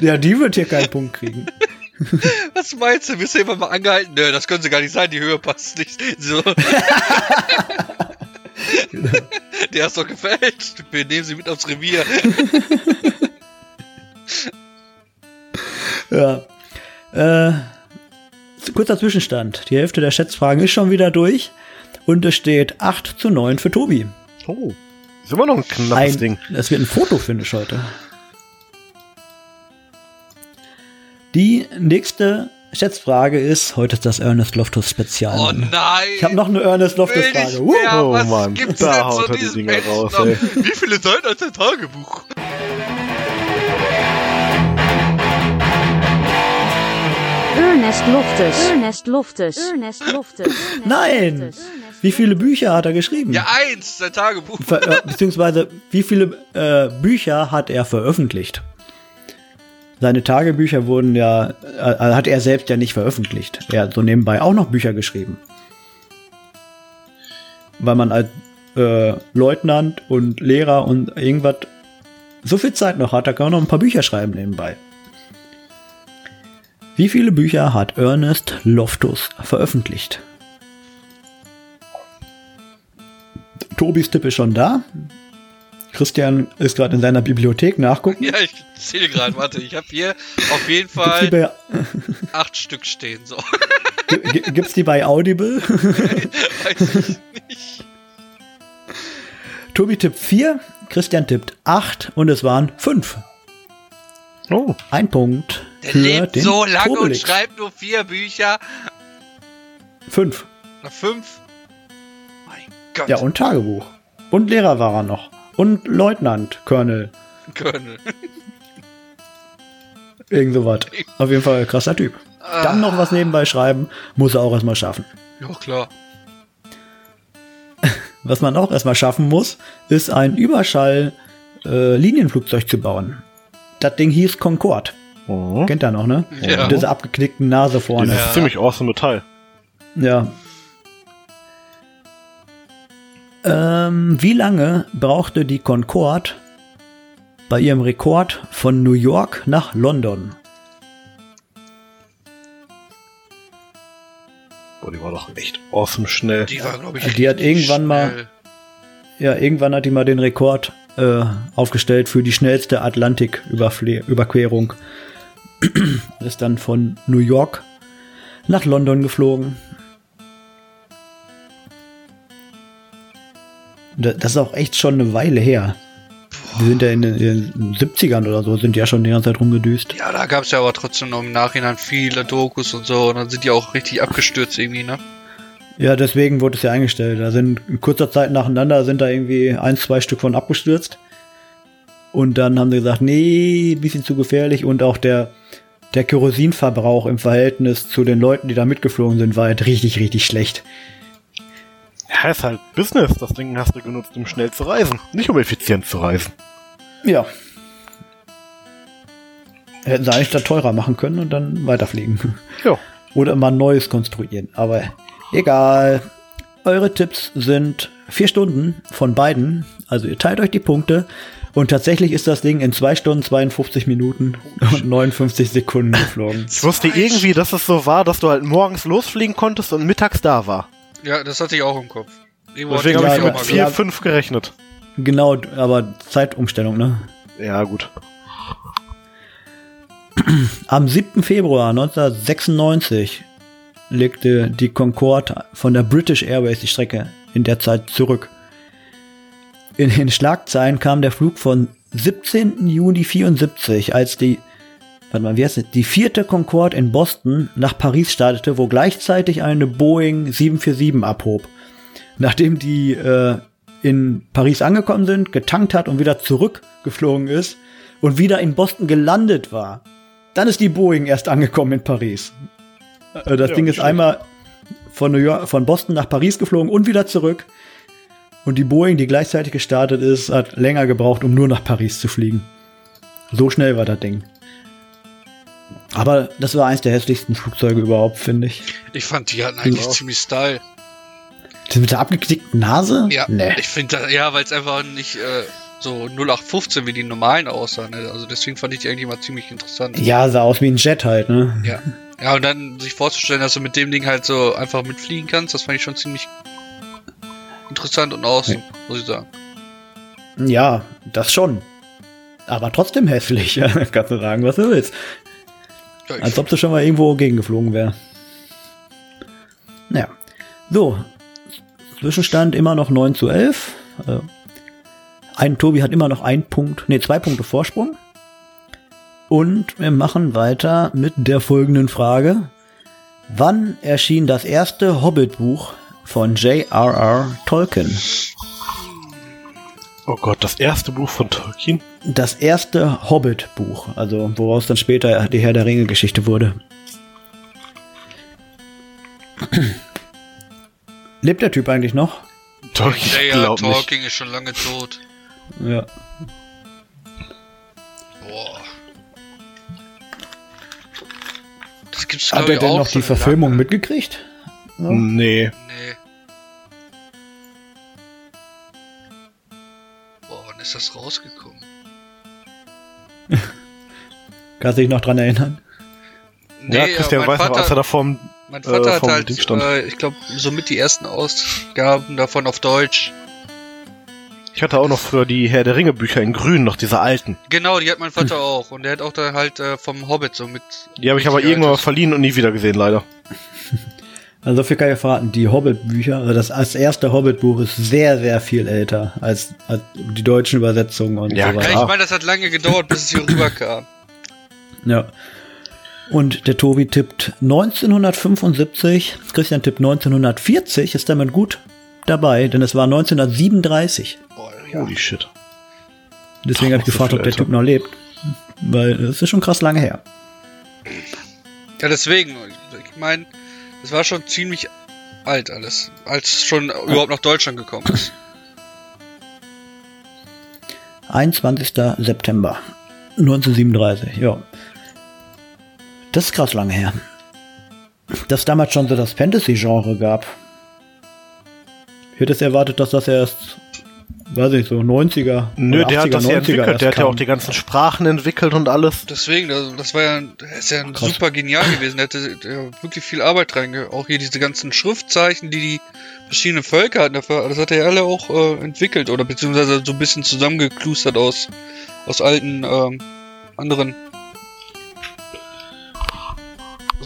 Ja, die wird hier keinen Punkt kriegen. *laughs*
Was meinst du? Wirst du immer mal angehalten? Nö, das können sie gar nicht sein. Die Höhe passt nicht. So. *laughs* Der ist doch gefällt. Wir nehmen sie mit aufs Revier.
Ja. Äh, kurzer Zwischenstand. Die Hälfte der Schätzfragen ist schon wieder durch. Und es steht 8 zu 9 für Tobi.
Oh. Ist immer noch ein knappes
Ein,
Ding.
das wird ein Fotofinish heute. Die nächste Schätzfrage ist, heute ist das Ernest Loftus Spezial.
Oh nein.
ich habe noch eine Ernest Loftus Frage.
mehr.
Oh
Was
Mann,
gibt's
da
denn
haut
zu
er die Dinger raus, ey.
Wie viele Seiten hat der Tagebuch?
Ernest Loftus. Ernest Loftus. Ernest Loftus.
Nein! Wie viele Bücher hat er geschrieben?
Ja, eins, sein Tagebuch.
Ver äh, beziehungsweise wie viele äh, Bücher hat er veröffentlicht? Seine Tagebücher wurden ja, äh, hat er selbst ja nicht veröffentlicht. Er hat so nebenbei auch noch Bücher geschrieben. Weil man als äh, Leutnant und Lehrer und irgendwas so viel Zeit noch hat, da kann man noch ein paar Bücher schreiben nebenbei. Wie viele Bücher hat Ernest Loftus veröffentlicht? Tobis Tipp ist schon da. Christian ist gerade in seiner Bibliothek nachgucken.
Ja, ich zähle gerade. Warte, ich habe hier auf jeden Fall
bei,
acht Stück stehen. So.
gibt's die bei Audible? *laughs*
Weiß ich nicht.
Tobi tippt 4, Christian tippt 8 und es waren 5.
Oh.
Ein Punkt
Der lebt so lange und
Tobelix.
schreibt nur vier Bücher.
5.
Na, fünf. Mein Gott.
Ja, und Tagebuch. Und Lehrer war er noch. Und Leutnant, Colonel.
Colonel. *laughs*
Irgend sowas. Auf jeden Fall krasser Typ. Dann noch was nebenbei schreiben, muss er auch erstmal schaffen.
Ja, klar. *laughs*
Was man auch erstmal schaffen muss, ist ein Überschall-Linienflugzeug zu bauen. Das Ding hieß Concorde.
Mhm.
Kennt ihr noch, ne?
Ja.
Mit dieser abgeknickten Nase vorne.
Dieses ziemlich awesome Metall.
Ja. Ähm, wie lange brauchte die Concorde bei ihrem Rekord von New York nach London?
Boah, die war doch echt awesome schnell.
Die war, glaube ich,
Die hat irgendwann mal-
schnell.
Ja, irgendwann hat die mal den Rekord äh, aufgestellt für die schnellste Atlantik-Überquerung. *clears throat* ist dann von New York nach London geflogen. Da- Das ist auch echt schon eine Weile her. Die sind ja in den, in den 70ern oder so, sind ja schon die ganze Zeit rumgedüst.
Ja, da gab es ja aber trotzdem noch im Nachhinein viele Dokus und so. Und dann sind die auch richtig abgestürzt irgendwie, ne?
Ja, deswegen wurde es ja eingestellt. Da sind in kurzer Zeit nacheinander sind da irgendwie ein, zwei Stück von abgestürzt. Und dann haben sie gesagt, nee, ein bisschen zu gefährlich. Und auch der, der Kerosinverbrauch im Verhältnis zu den Leuten, die da mitgeflogen sind, war halt richtig, richtig schlecht.
Ja, ist halt Business. Das Ding hast du genutzt, um schnell zu reisen. Nicht um effizient zu reisen.
Ja. Hätten sie eigentlich da teurer machen können und dann weiterfliegen.
Ja.
Oder mal Neues konstruieren. Aber egal. Eure Tipps sind vier Stunden von beiden. Also ihr teilt euch die Punkte. Und tatsächlich ist das Ding in zwei Stunden 52 Minuten und 59 Sekunden geflogen.
Ich wusste irgendwie, dass es so war, dass du halt morgens losfliegen konntest und mittags da war.
Ja, das hatte ich auch im Kopf. Irgendwo
Deswegen habe ich mit
mal
vier,
ja.
fünf gerechnet.
Genau, aber Zeitumstellung, ne?
Ja, gut.
Am 7. Februar 1996 legte die Concorde von der British Airways die Strecke in der Zeit zurück. In den Schlagzeilen kam der Flug von 17. Juni 74, als die, warte mal, wie heißt die vierte Concorde in Boston nach Paris startete, wo gleichzeitig eine Boeing 747 abhob. Nachdem die äh, in Paris angekommen sind, getankt hat und wieder zurückgeflogen ist und wieder in Boston gelandet war. Dann ist die Boeing erst angekommen in Paris. Äh, Das
Ja,
Ding ist
schlecht.
einmal von, New York, von Boston nach Paris geflogen und wieder zurück. Und die Boeing, die gleichzeitig gestartet ist, hat länger gebraucht, um nur nach Paris zu fliegen. So schnell war das Ding. Aber das war eins der hässlichsten Flugzeuge überhaupt, finde ich.
Ich fand, die hatten eigentlich
Ja.
ziemlich Style.
Das mit der abgeknickten Nase?
Ja,
Nee.
ich finde, ja, weil es einfach nicht äh, so 0815 wie die normalen aussahen. Ne? Also deswegen fand ich die eigentlich mal ziemlich interessant.
Ja, sah aus wie ein Jet halt, ne?
Ja. Ja, und dann sich vorzustellen, dass du mit dem Ding halt so einfach mitfliegen kannst, das fand ich schon ziemlich interessant und awesome, muss ich sagen.
Ja, das schon. Aber trotzdem hässlich. *laughs* Ja, kannst du sagen, was du willst.
Ja,
Als ob du schon mal irgendwo gegengeflogen wär. Ja. So. Zwischenstand immer noch 9 zu 11. Äh, Ein Tobi hat immer noch ein Punkt, nee, zwei Punkte Vorsprung. Und wir machen weiter mit der folgenden Frage. Wann erschien das erste Hobbit-Buch von J.R.R. Tolkien?
Oh Gott, das erste Buch von Tolkien?
Das erste Hobbit-Buch, also woraus dann später die Herr der Ringe-Geschichte wurde. *clears throat* Lebt der Typ eigentlich noch?
Tolkien, glaub nicht.
Talking ist schon lange tot.
Ja.
Boah. Das gibt's
Hat er denn
auch
noch die Verfilmung
lange.
mitgekriegt? Ja.
Nee.
Nee. Ist das rausgekommen? *laughs*
Kannst du dich noch dran erinnern?
ja,
Nee,
Christian
aber mein
weiß noch, als er
Vater,
da vorm...
mein Vater
äh,
hat
vom
halt,
stand.
äh, ich glaube, somit die ersten Ausgaben davon auf Deutsch.
Ich hatte auch noch früher die Herr der Ringe Bücher in grün, noch diese alten.
Genau, die hat mein Vater auch. Und der hat auch da halt äh, vom Hobbit so mit.
Die habe ich aber irgendwann verliehen und nie wieder gesehen, leider. *laughs*
Also so viel kann ich verraten. Die Hobbit-Bücher, also das, das erste Hobbit-Buch ist sehr, sehr viel älter als, als die deutschen Übersetzungen und
Ja,
so
Ja,
weiter.
ich meine, das hat lange gedauert, bis es hier rüberkam.
Ja. Und der Tobi tippt 1975, Christian tippt 1940, ist damit gut dabei, denn es war 1937.
Boah, ja.
Holy shit.
Deswegen habe ich gefragt, ob der. Typ noch lebt. Weil es ist schon krass lange her.
Ja, deswegen, ich meine, es war schon ziemlich alt alles, als schon überhaupt nach Deutschland gekommen ist.
21. September 1937, ja. Das ist krass lange her. Dass damals schon so das Fantasy-Genre gab. Ich hätte es erwartet, dass das erst, weiß ich, so 90er.
Nö, der hat das ja
90er
entwickelt.
erst
Der hat ja auch die ganzen Sprachen entwickelt und alles.
Deswegen, das, das war ja, das ist ja
Krass.
super genial gewesen. Der hatte der hat wirklich viel Arbeit reinge. Auch hier diese ganzen Schriftzeichen, die die verschiedenen Völker hatten, dafür, das hat er ja alle auch äh, entwickelt oder beziehungsweise so ein bisschen zusammengeklustert aus aus alten ähm, anderen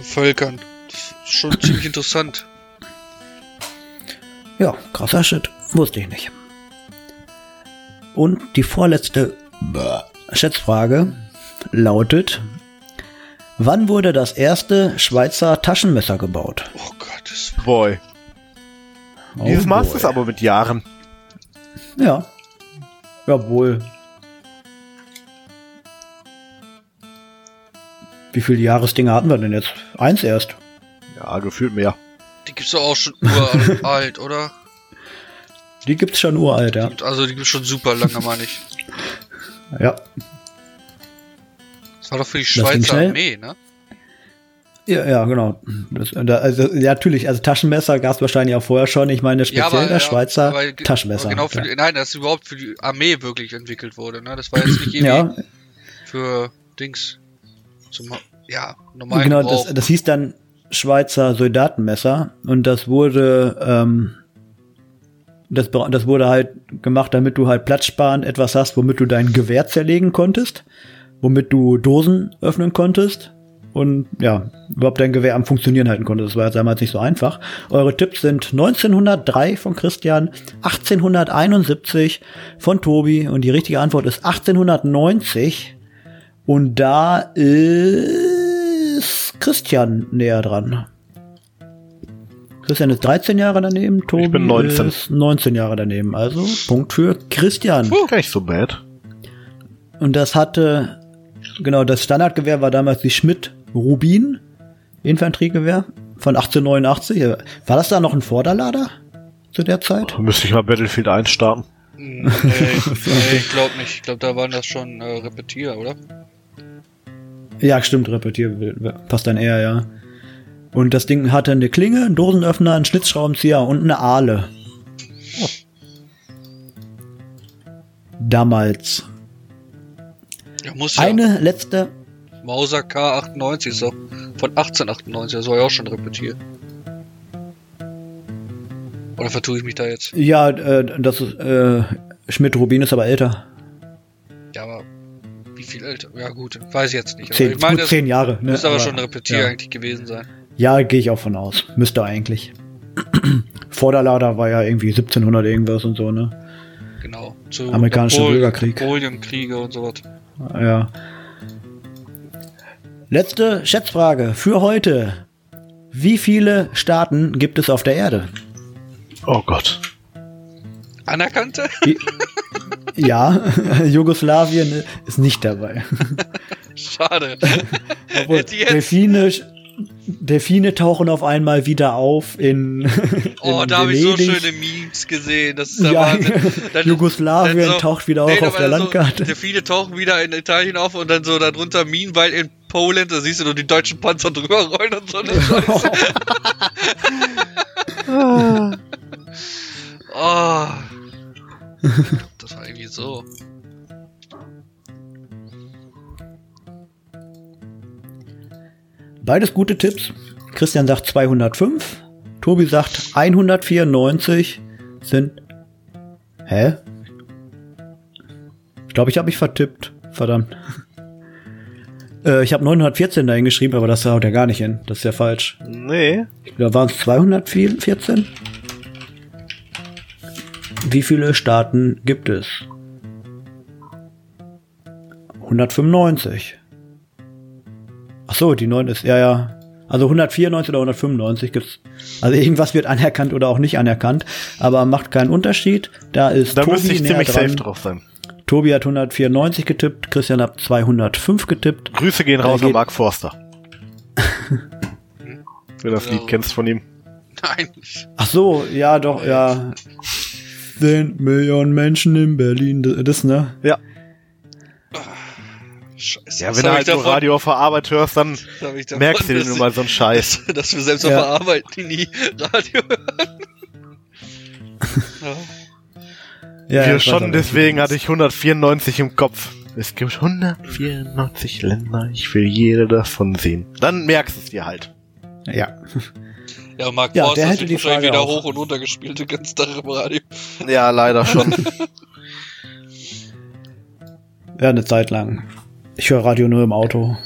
Völkern. Das ist schon ziemlich interessant.
Ja, krasser Shit. Wusste ich nicht. Und die vorletzte Schätzfrage lautet: Wann wurde das erste Schweizer Taschenmesser gebaut?
Oh Gott, das
Boy.
Oh
Dieses Maß ist aber mit Jahren.
Ja. Jawohl. Wie viele Jahresdinger hatten wir denn jetzt? Eins erst.
Ja, gefühlt mehr.
die gibt's doch auch schon uralt, *laughs* oder?
Die gibt's schon uralt, ja.
Also die gibt's schon super lange, *laughs* meine ich.
Ja.
Das war doch für die Schweizer. Armee, ne?
Ja, ja, genau. Das, da, also, ja, natürlich, also Taschenmesser gab's wahrscheinlich auch vorher schon. Ich meine, speziell das Schweizer
aber-
Taschenmesser.
aber Genau für
ja.
nein, das überhaupt für die Armee wirklich entwickelt wurde, ne? Das war jetzt nicht *clears throat* irgendwie
ja,
für Dings zum ja, normalen
genau, das, das hieß dann Schweizer Soldatenmesser und das wurde, ähm, das, das wurde halt gemacht, damit du halt platzsparend etwas hast, womit du dein Gewehr zerlegen konntest, womit du Dosen öffnen konntest und ja, überhaupt dein Gewehr am Funktionieren halten konntest. Das war jetzt damals nicht so einfach. Eure Tipps sind 1903 von Christian, 1871 von Tobi und die richtige Antwort ist 1890 und da ist Christian näher dran. Christian ist 13 Jahre daneben, Tobi
bin 19.
ist 19 Jahre daneben. Also Punkt für Christian.
Gar nicht so bad.
Und das hatte, genau, das Standardgewehr war damals die Schmidt Rubin Infanteriegewehr von 1889. War das da noch ein Vorderlader zu der Zeit?
Müsste ich mal Battlefield 1 starten.
Hm, nee, *laughs* nee, ich glaube nicht. Ich glaube, da waren das schon äh, Repetier, oder?
Ja, stimmt, repetier, passt dann eher, ja. Und das Ding hatte eine Klinge, einen Dosenöffner, einen Schlitzschraubenzieher und eine Ahle. Damals.
Ja, muss ja.
Eine letzte,
Mauser K98 ist auch von 1898, das war ja auch schon Repetier. Oder vertue ich mich da jetzt?
ja, äh, das ist, äh, Schmidt-Rubin ist aber älter.
Ja, aber wie viel älter? Ja gut, weiß ich jetzt nicht.
Zehn,
ich meine,
zehn Jahre. Ne?
müsste aber,
Aber,
schon Repetier
ja.
eigentlich gewesen sein.
Ja, gehe ich auch von aus. Müsste eigentlich. *clears throat* Vorderlader war ja irgendwie 1700 irgendwas und so, ne?
Genau. Zu
Amerikanischer Bürgerkrieg.
Napoleonkriege und sowas.
Ja. Letzte Schätzfrage für heute. Wie viele Staaten gibt es auf der Erde?
Oh Gott.
Anerkannte? *laughs*
Ja, *laughs* Jugoslawien ist nicht dabei. *laughs*
Schade.
Obwohl, Delfine, Delfine tauchen auf einmal wieder auf in, in
Oh, da habe ich so schöne Memes gesehen. Das ist der
Ja,
Wahnsinn. Dann- *laughs*
Jugoslawien
dann so-
taucht wieder
Nee,
auf
aber
der
so,
Landkarte.
Der viele tauchen wieder in Italien auf und dann so darunter Meanwhile in Poland, da siehst du nur die deutschen Panzer drüber rollen und so eine Scheiße. oh. Das war irgendwie so.
Beides gute Tipps. Christian sagt 205. Tobi sagt 194 sind. Hä? Ich glaube, ich habe mich vertippt. Verdammt. *laughs* äh, ich habe 914 dahin geschrieben, aber das haut ja gar nicht hin. Das ist ja falsch.
Nee.
Da waren es 214. Wie viele Staaten gibt es? 195. Ach so, die 9 ist, ja, ja. Also 194 oder 195 gibt's. Also irgendwas wird anerkannt oder auch nicht anerkannt, aber macht keinen Unterschied. Da ist
Da
Tobi
müsste ich
näher
ziemlich
dran.
safe drauf sein.
Tobi hat 194 getippt, Christian hat 205 getippt.
Grüße gehen raus
Äh,
an Mark Forster. *laughs* Wenn du das. Lied kennst von ihm.
Nein.
Ach so, ja, doch, ja. Sind Millionen Menschen in Berlin, das ne?
Ja.
Scheiße.
Ja,
was
wenn du halt so Radio auf der Arbeit hörst, dann merkst du dir nur mal so einen Scheiß.
Dass, *laughs* dass wir selbst auf
Ja.
der Arbeit die nie Radio hören. ja.
Ja, weiß
schon, deswegen hatte ich 194 im Kopf. Es gibt 194 Länder, ich will jede davon sehen. Dann merkst du es dir halt.
Ja.
Ja, Mark
Ja,
Forster
der hätte die
wahrscheinlich
Frage
wieder
auch.
hoch und runter gespielt den ganzen Tag im Radio.
Ja, leider schon. *laughs*
Ja, eine Zeit lang. Ich höre Radio nur im Auto.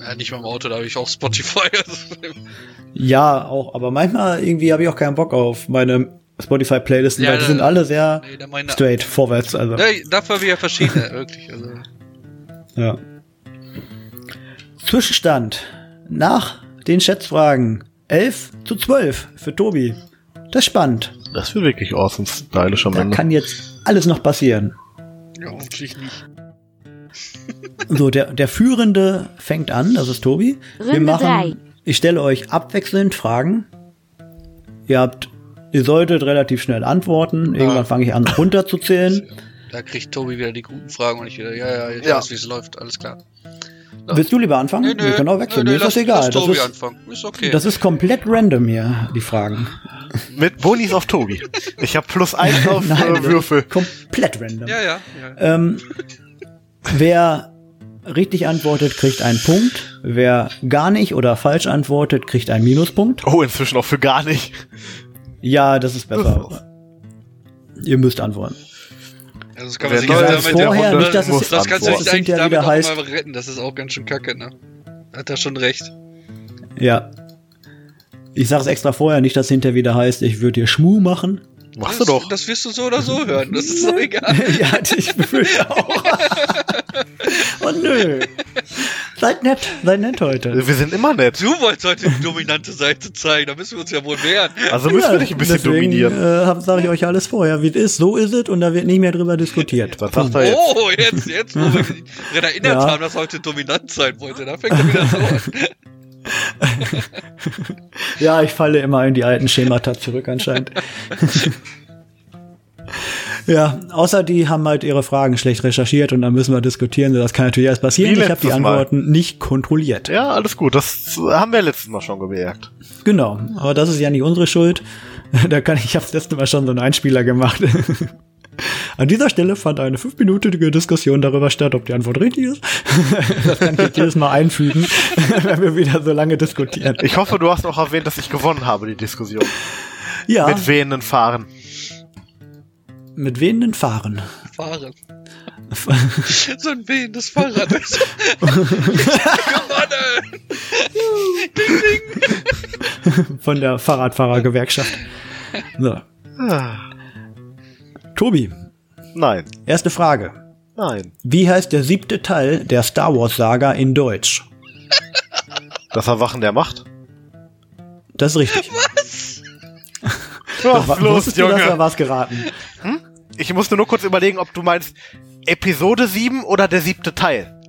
Ja, nicht mal im Auto, da habe ich auch Spotify. *laughs* Also,
Ja, auch, aber manchmal irgendwie habe ich auch keinen Bock auf meine Spotify-Playlisten,
Ja,
weil die
da-
sind alle sehr
nee,
straight, vorwärts. Also,
ja, dafür habe ich ja verschiedene, *laughs* wirklich. Also.
ja. Zwischenstand. Nach den Schätzfragen 11 zu 12 für Tobi. Das ist spannend.
Das wird wirklich awesome, stylisch am
Da
Ende.
kann jetzt alles noch passieren.
Ja, hoffentlich nicht.
So, der, der Führende fängt an, das ist Tobi. Wir
Runde
machen,
drei.
ich stelle euch abwechselnd Fragen. Ihr habt, ihr solltet relativ schnell antworten. Irgendwann
Ah.
fange ich an runterzuzählen. *laughs*
Da kriegt Tobi wieder die guten Fragen und ich wieder, ja, ja, ich
Ja.
weiß, wie es läuft, alles klar.
Willst du lieber anfangen? Wir können auch wechseln.
Nee,
Mir ist
lass,
das egal.
Lass
Das ist,
anfangen. Ist okay.
das ist komplett random hier, die Fragen.
Mit Bonis auf Tobi. Ich habe plus eins *laughs* auf
Nein,
äh, Würfel.
Komplett random.
ja, ja, ja.
Ähm, wer richtig antwortet, kriegt einen Punkt. Wer gar nicht oder falsch antwortet, kriegt einen Minuspunkt.
Oh, inzwischen auch für gar nicht.
Ja, das ist besser. Ihr müsst antworten.
Also das kann man sich ja
vorher
Runde
nicht, dass es-
das kannst du dich eigentlich
hinterher
damit
wieder
auch
heißt-
mal retten. Das ist auch ganz schön kacke, ne? Hat er schon recht.
Ja. Ich sage es extra vorher, nicht, dass hinterher wieder heißt, ich würde dir Schmu machen.
Machst
das,
du doch.
Das wirst du so oder so hören. Das ist so egal. *laughs*
ja, ich befürchte auch. *laughs* oh nö. Seid nett, seid nett heute.
Wir sind immer nett.
Du wolltest heute die dominante Seite zeigen. Da müssen wir uns ja wohl wehren.
Also müssen wir dich ein bisschen
deswegen,
dominieren.
Äh, sage ich euch alles vorher, wie es ist. So ist es und da wird nicht mehr drüber diskutiert.
Was sagt er jetzt?
Oh, jetzt, jetzt, wo wir *laughs* erinnert
Ja.
haben, dass er heute dominant sein wollte. Da fängt er wieder so an. *laughs*
Ja, ich falle immer in die alten Schemata zurück anscheinend. *laughs* ja, außer die haben halt ihre Fragen schlecht recherchiert und dann müssen wir diskutieren. Das kann natürlich erst passieren.
Wie
Ich habe die
letztes Mal.
Antworten nicht kontrolliert.
Ja, alles gut. Das haben wir letztes Mal schon gemerkt.
Genau, aber das ist ja nicht unsere Schuld. *laughs* Da kann ich, ich habe das letzte Mal schon so einen Einspieler gemacht. An dieser Stelle fand eine fünfminütige Diskussion darüber statt, ob die Antwort richtig ist. *laughs* Das kann ich jetzt jedes Mal einfügen, *laughs* wenn wir wieder so lange diskutieren.
Ich hoffe, du hast auch erwähnt, dass ich gewonnen habe, die Diskussion.
Ja,
Mit wehenden Fahren.
mit wehenden Fahren.
Fahren. *laughs* So ein wehendes Fahrrad. Gewonnen!
Von der Fahrradfahrergewerkschaft. So.
Ah,
Tobi,
Nein.
erste Frage.
Nein.
Wie heißt der siebte Teil der Star Wars Saga in Deutsch?
Das Erwachen der Macht?
Das ist richtig.
Was *laughs*
Wa-
los,
Wusstest du
Junge?
was geraten?
Ich musste nur kurz überlegen, ob du meinst Episode 7 oder der siebte Teil.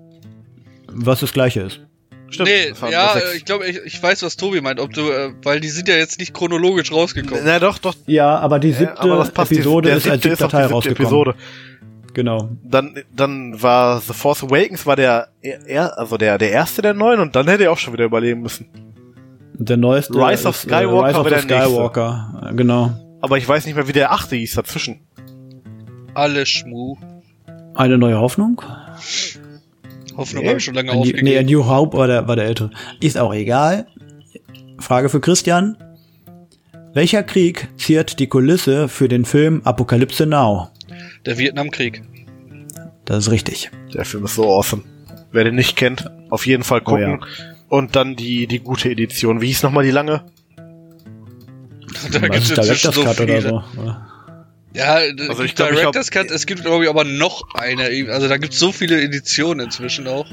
Was das gleiche ist.
Stimmt.
Nee, ja, äh, ich glaube, ich, ich weiß, was Tobi meint, ob du, äh, weil die sind ja jetzt nicht chronologisch rausgekommen.
Na doch, doch.
Ja, aber die
Ja,
siebte
aber das passt. die-
Episode
der
ist als
siebte
siebter
die
Teil rausgekommen.
Episode.
Genau.
Dann, dann war The Force Awakens war der, er, also der, der erste der neuen und dann hätte er auch schon wieder überleben müssen.
Der neueste
Rise of
ist, äh,
Skywalker
Rise of
der nächste.
Skywalker. Äh, Genau.
Aber ich weiß nicht mehr, wie der achte hieß dazwischen.
Alle Schmu.
Eine neue Hoffnung?
Hoffnung
Nee.
habe ich schon lange
A New, nee, A
aufgegeben.
New Hope war der, war der ältere. Ist auch egal. Frage für Christian. Welcher Krieg ziert die Kulisse für den Film Apokalypse Now?
Der Vietnamkrieg.
Das ist richtig.
Der Film ist so awesome. Wer den nicht kennt, auf jeden Fall gucken.
Oh
Und dann die, die gute Edition. Wie hieß nochmal die lange?
Da gibt es so
Cut
viele.
oder so? Oder?
Ja,
Also ich glaub, ich
Director's Cut, es gibt glaube ich aber noch eine. Also da gibt es so viele Editionen inzwischen auch.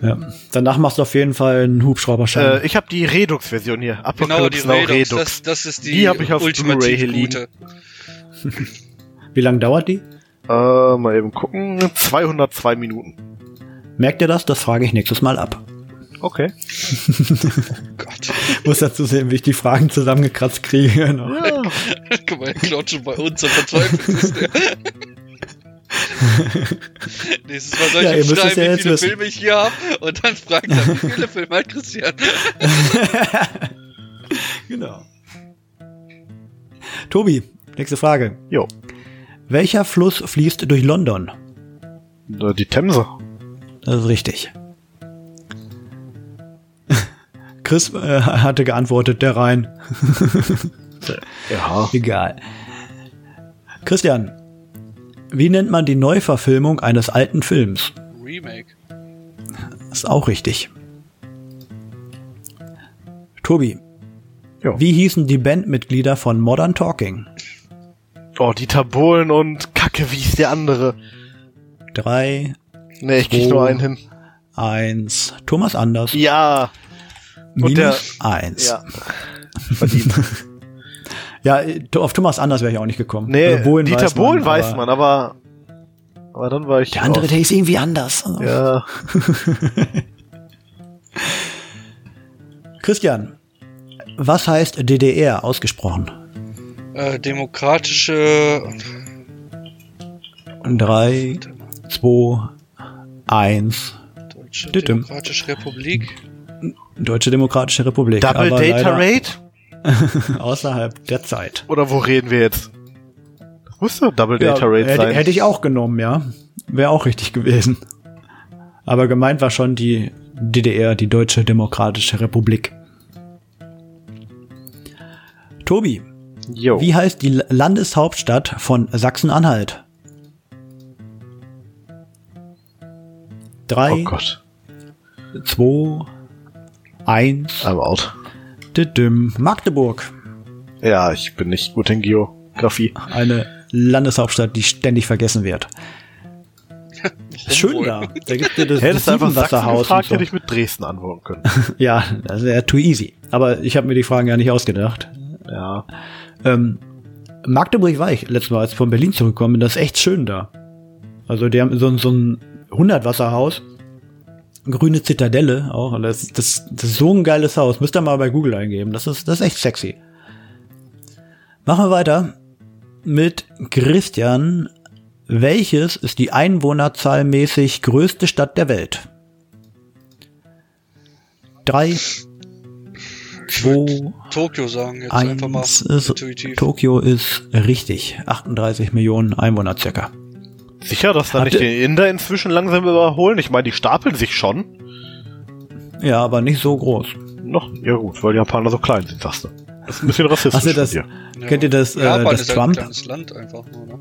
Ja. Danach machst du auf jeden Fall einen Hubschrauberschein.
Äh, ich habe die Redux-Version hier.
Genau, die
Apocalypse Now
Redux, das, das ist die,
Die hab ich auf Blu-ray hier liegen. *laughs*
Wie lange dauert die?
Äh, mal eben gucken. 202 Minuten.
Merkt ihr das? Das frage ich nächstes Mal ab.
Okay. *laughs*
Gott.
Muss dazu sehen, wie ich die Fragen zusammengekratzt kriege. Noch.
Ja. *laughs*
Guck mal, der klaut schon bei uns, so verzweifelt ist der. *laughs* Nächstes Mal soll ich
Ja,
ihm
ihr müsst es
schreiben,
ja
wie
jetzt
viele
wissen.
Filme ich hier habe und dann fragt er, wie viele Filme hat Christian?
Genau. Tobi, nächste Frage.
Jo.
Welcher Fluss fließt durch London?
Äh, Die Themse.
Das ist richtig. Chris äh, hatte geantwortet, der Rhein. *laughs*
Ja.
Egal. Christian, wie nennt man die Neuverfilmung eines alten Films?
Remake.
Ist auch richtig. Tobi,
Jo.
wie hießen die Bandmitglieder von Modern Talking?
Oh, Dieter Bohlen und Kacke, wie ist der andere?
Drei,
Nee, ich krieg nur einen hin.
eins. Thomas Anders.
Ja.
Minus eins.
Ja. Verdient. *laughs*
Ja, auf Thomas Anders wäre ich auch nicht gekommen.
Nee,
Also Bohlen
Dieter
weiß man,
Bohlen weiß
aber
man, aber, aber dann war ich.
Der andere, der ist irgendwie anders.
Ja. *laughs*
Christian, was heißt DDR ausgesprochen?
Äh, demokratische.
Drei, zwei, eins.
Deutsche. Demokratische Republik.
Deutsche Demokratische Republik.
Double Data Rate? *laughs*
Außerhalb der Zeit.
Oder wo reden wir jetzt? Das muss doch Double
Ja,
Data Rate
hätte,
sein.
hätte ich auch genommen, ja. Wäre auch richtig gewesen. Aber gemeint war schon die DDR, die Deutsche Demokratische Republik. Tobi,
Jo.
wie heißt die Landeshauptstadt von Sachsen-Anhalt? Drei,
Oh Gott.
zwei, eins.
I'm out.
Didim. Magdeburg.
Ja, ich bin nicht gut in Geografie.
Eine Landeshauptstadt, die ständig vergessen wird. *laughs* Schön da. Da gibt es das,
Hättest einfach Sachsen gefragt,
so.
hätte ich mit Dresden antworten können. *laughs*
Ja, das wäre too easy. Aber ich habe mir die Fragen ja nicht ausgedacht.
ja.
Ähm, Magdeburg war ich letztes Mal, als ich von Berlin zurückgekommen bin. Das ist echt schön da. Also die haben so, ein- so ein 100-Wasserhaus. Grüne Zitadelle auch. Das, das, das ist so ein geiles Haus. Müsst ihr mal bei Google eingeben. Das ist, das ist echt sexy. Machen wir weiter mit Christian. Welches ist die einwohnerzahlmäßig größte Stadt der Welt? Drei, zwei,
Tokio sagen jetzt einfach mal.
Eins ist,
intuitiv.
Tokio ist richtig. 38 Millionen Einwohner circa.
Sicher, dass da nicht die Inder inzwischen langsam überholen? Ich meine, die stapeln sich schon.
Ja, aber nicht so groß.
Noch, ja gut, weil die Japaner so klein sind, sagst du. Das ist ein bisschen rassistisch
Hast du das-
von
Ja.
Kennt ihr das, äh,
Japan
das
ist halt
Trump?
ein kleines Land einfach nur, ne?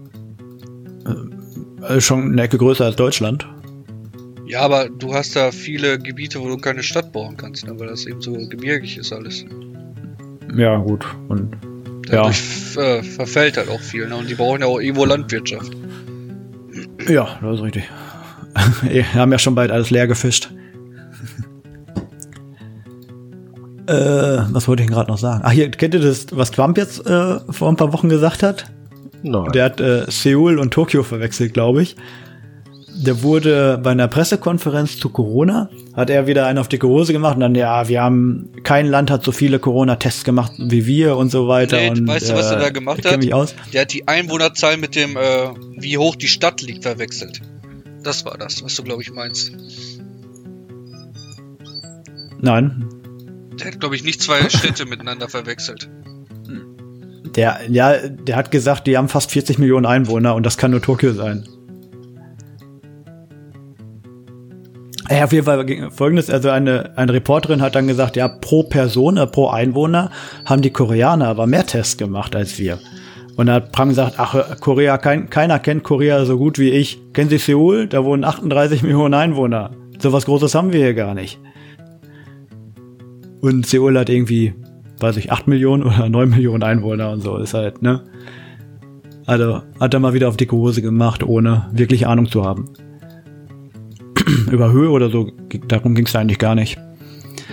Äh, schon eine Ecke größer als Deutschland.
Ja, aber du hast da viele Gebiete, wo du keine Stadt bauen kannst, ne? weil das eben so gebirgig ist alles.
Ja, gut. Und
Dadurch f- äh, verfällt halt auch viel, ne? Und die brauchen ja auch irgendwo Landwirtschaft.
Ja, das ist richtig. *laughs* Wir haben ja schon bald alles leer gefischt. *laughs* äh, was wollte ich denn gerade noch sagen? Ach, hier, kennt ihr das, was Trump jetzt äh, vor ein paar Wochen gesagt hat?
Nein.
Der hat äh, Seoul und Tokio verwechselt, glaube ich. Der wurde bei einer Pressekonferenz zu Corona, hat er wieder einen auf dicke Hose gemacht und dann, ja, wir haben, kein Land hat so viele Corona-Tests gemacht wie wir und so weiter.
Nee,
und,
weißt du, was er da gemacht hat?
Mich aus.
Der hat die Einwohnerzahl mit dem, äh, wie hoch die Stadt liegt, verwechselt. Das war das, was du, glaube ich, meinst.
Nein,
Der hat, glaube ich, nicht zwei *laughs* Städte miteinander verwechselt.
der, ja, der hat gesagt, die haben fast 40 Millionen Einwohner und das kann nur Tokio sein. Ja, auf jeden Fall folgendes, also eine, eine Reporterin hat dann gesagt, ja, pro Person, äh, pro Einwohner haben die Koreaner aber mehr Tests gemacht als wir. Und da hat Pram gesagt, ach, äh, Korea, kein, keiner kennt Korea so gut wie ich. Kennen Sie Seoul? Da wohnen 38 Millionen Einwohner. So was Großes haben wir hier gar nicht. Und Seoul hat irgendwie, weiß ich, 8 Millionen *laughs* oder 9 Millionen Einwohner und so. Ist halt, ne? Also hat er mal wieder auf dicke Hose gemacht, ohne wirklich Ahnung zu haben. *clears throat* Über Höhe oder so, darum ging es eigentlich gar nicht.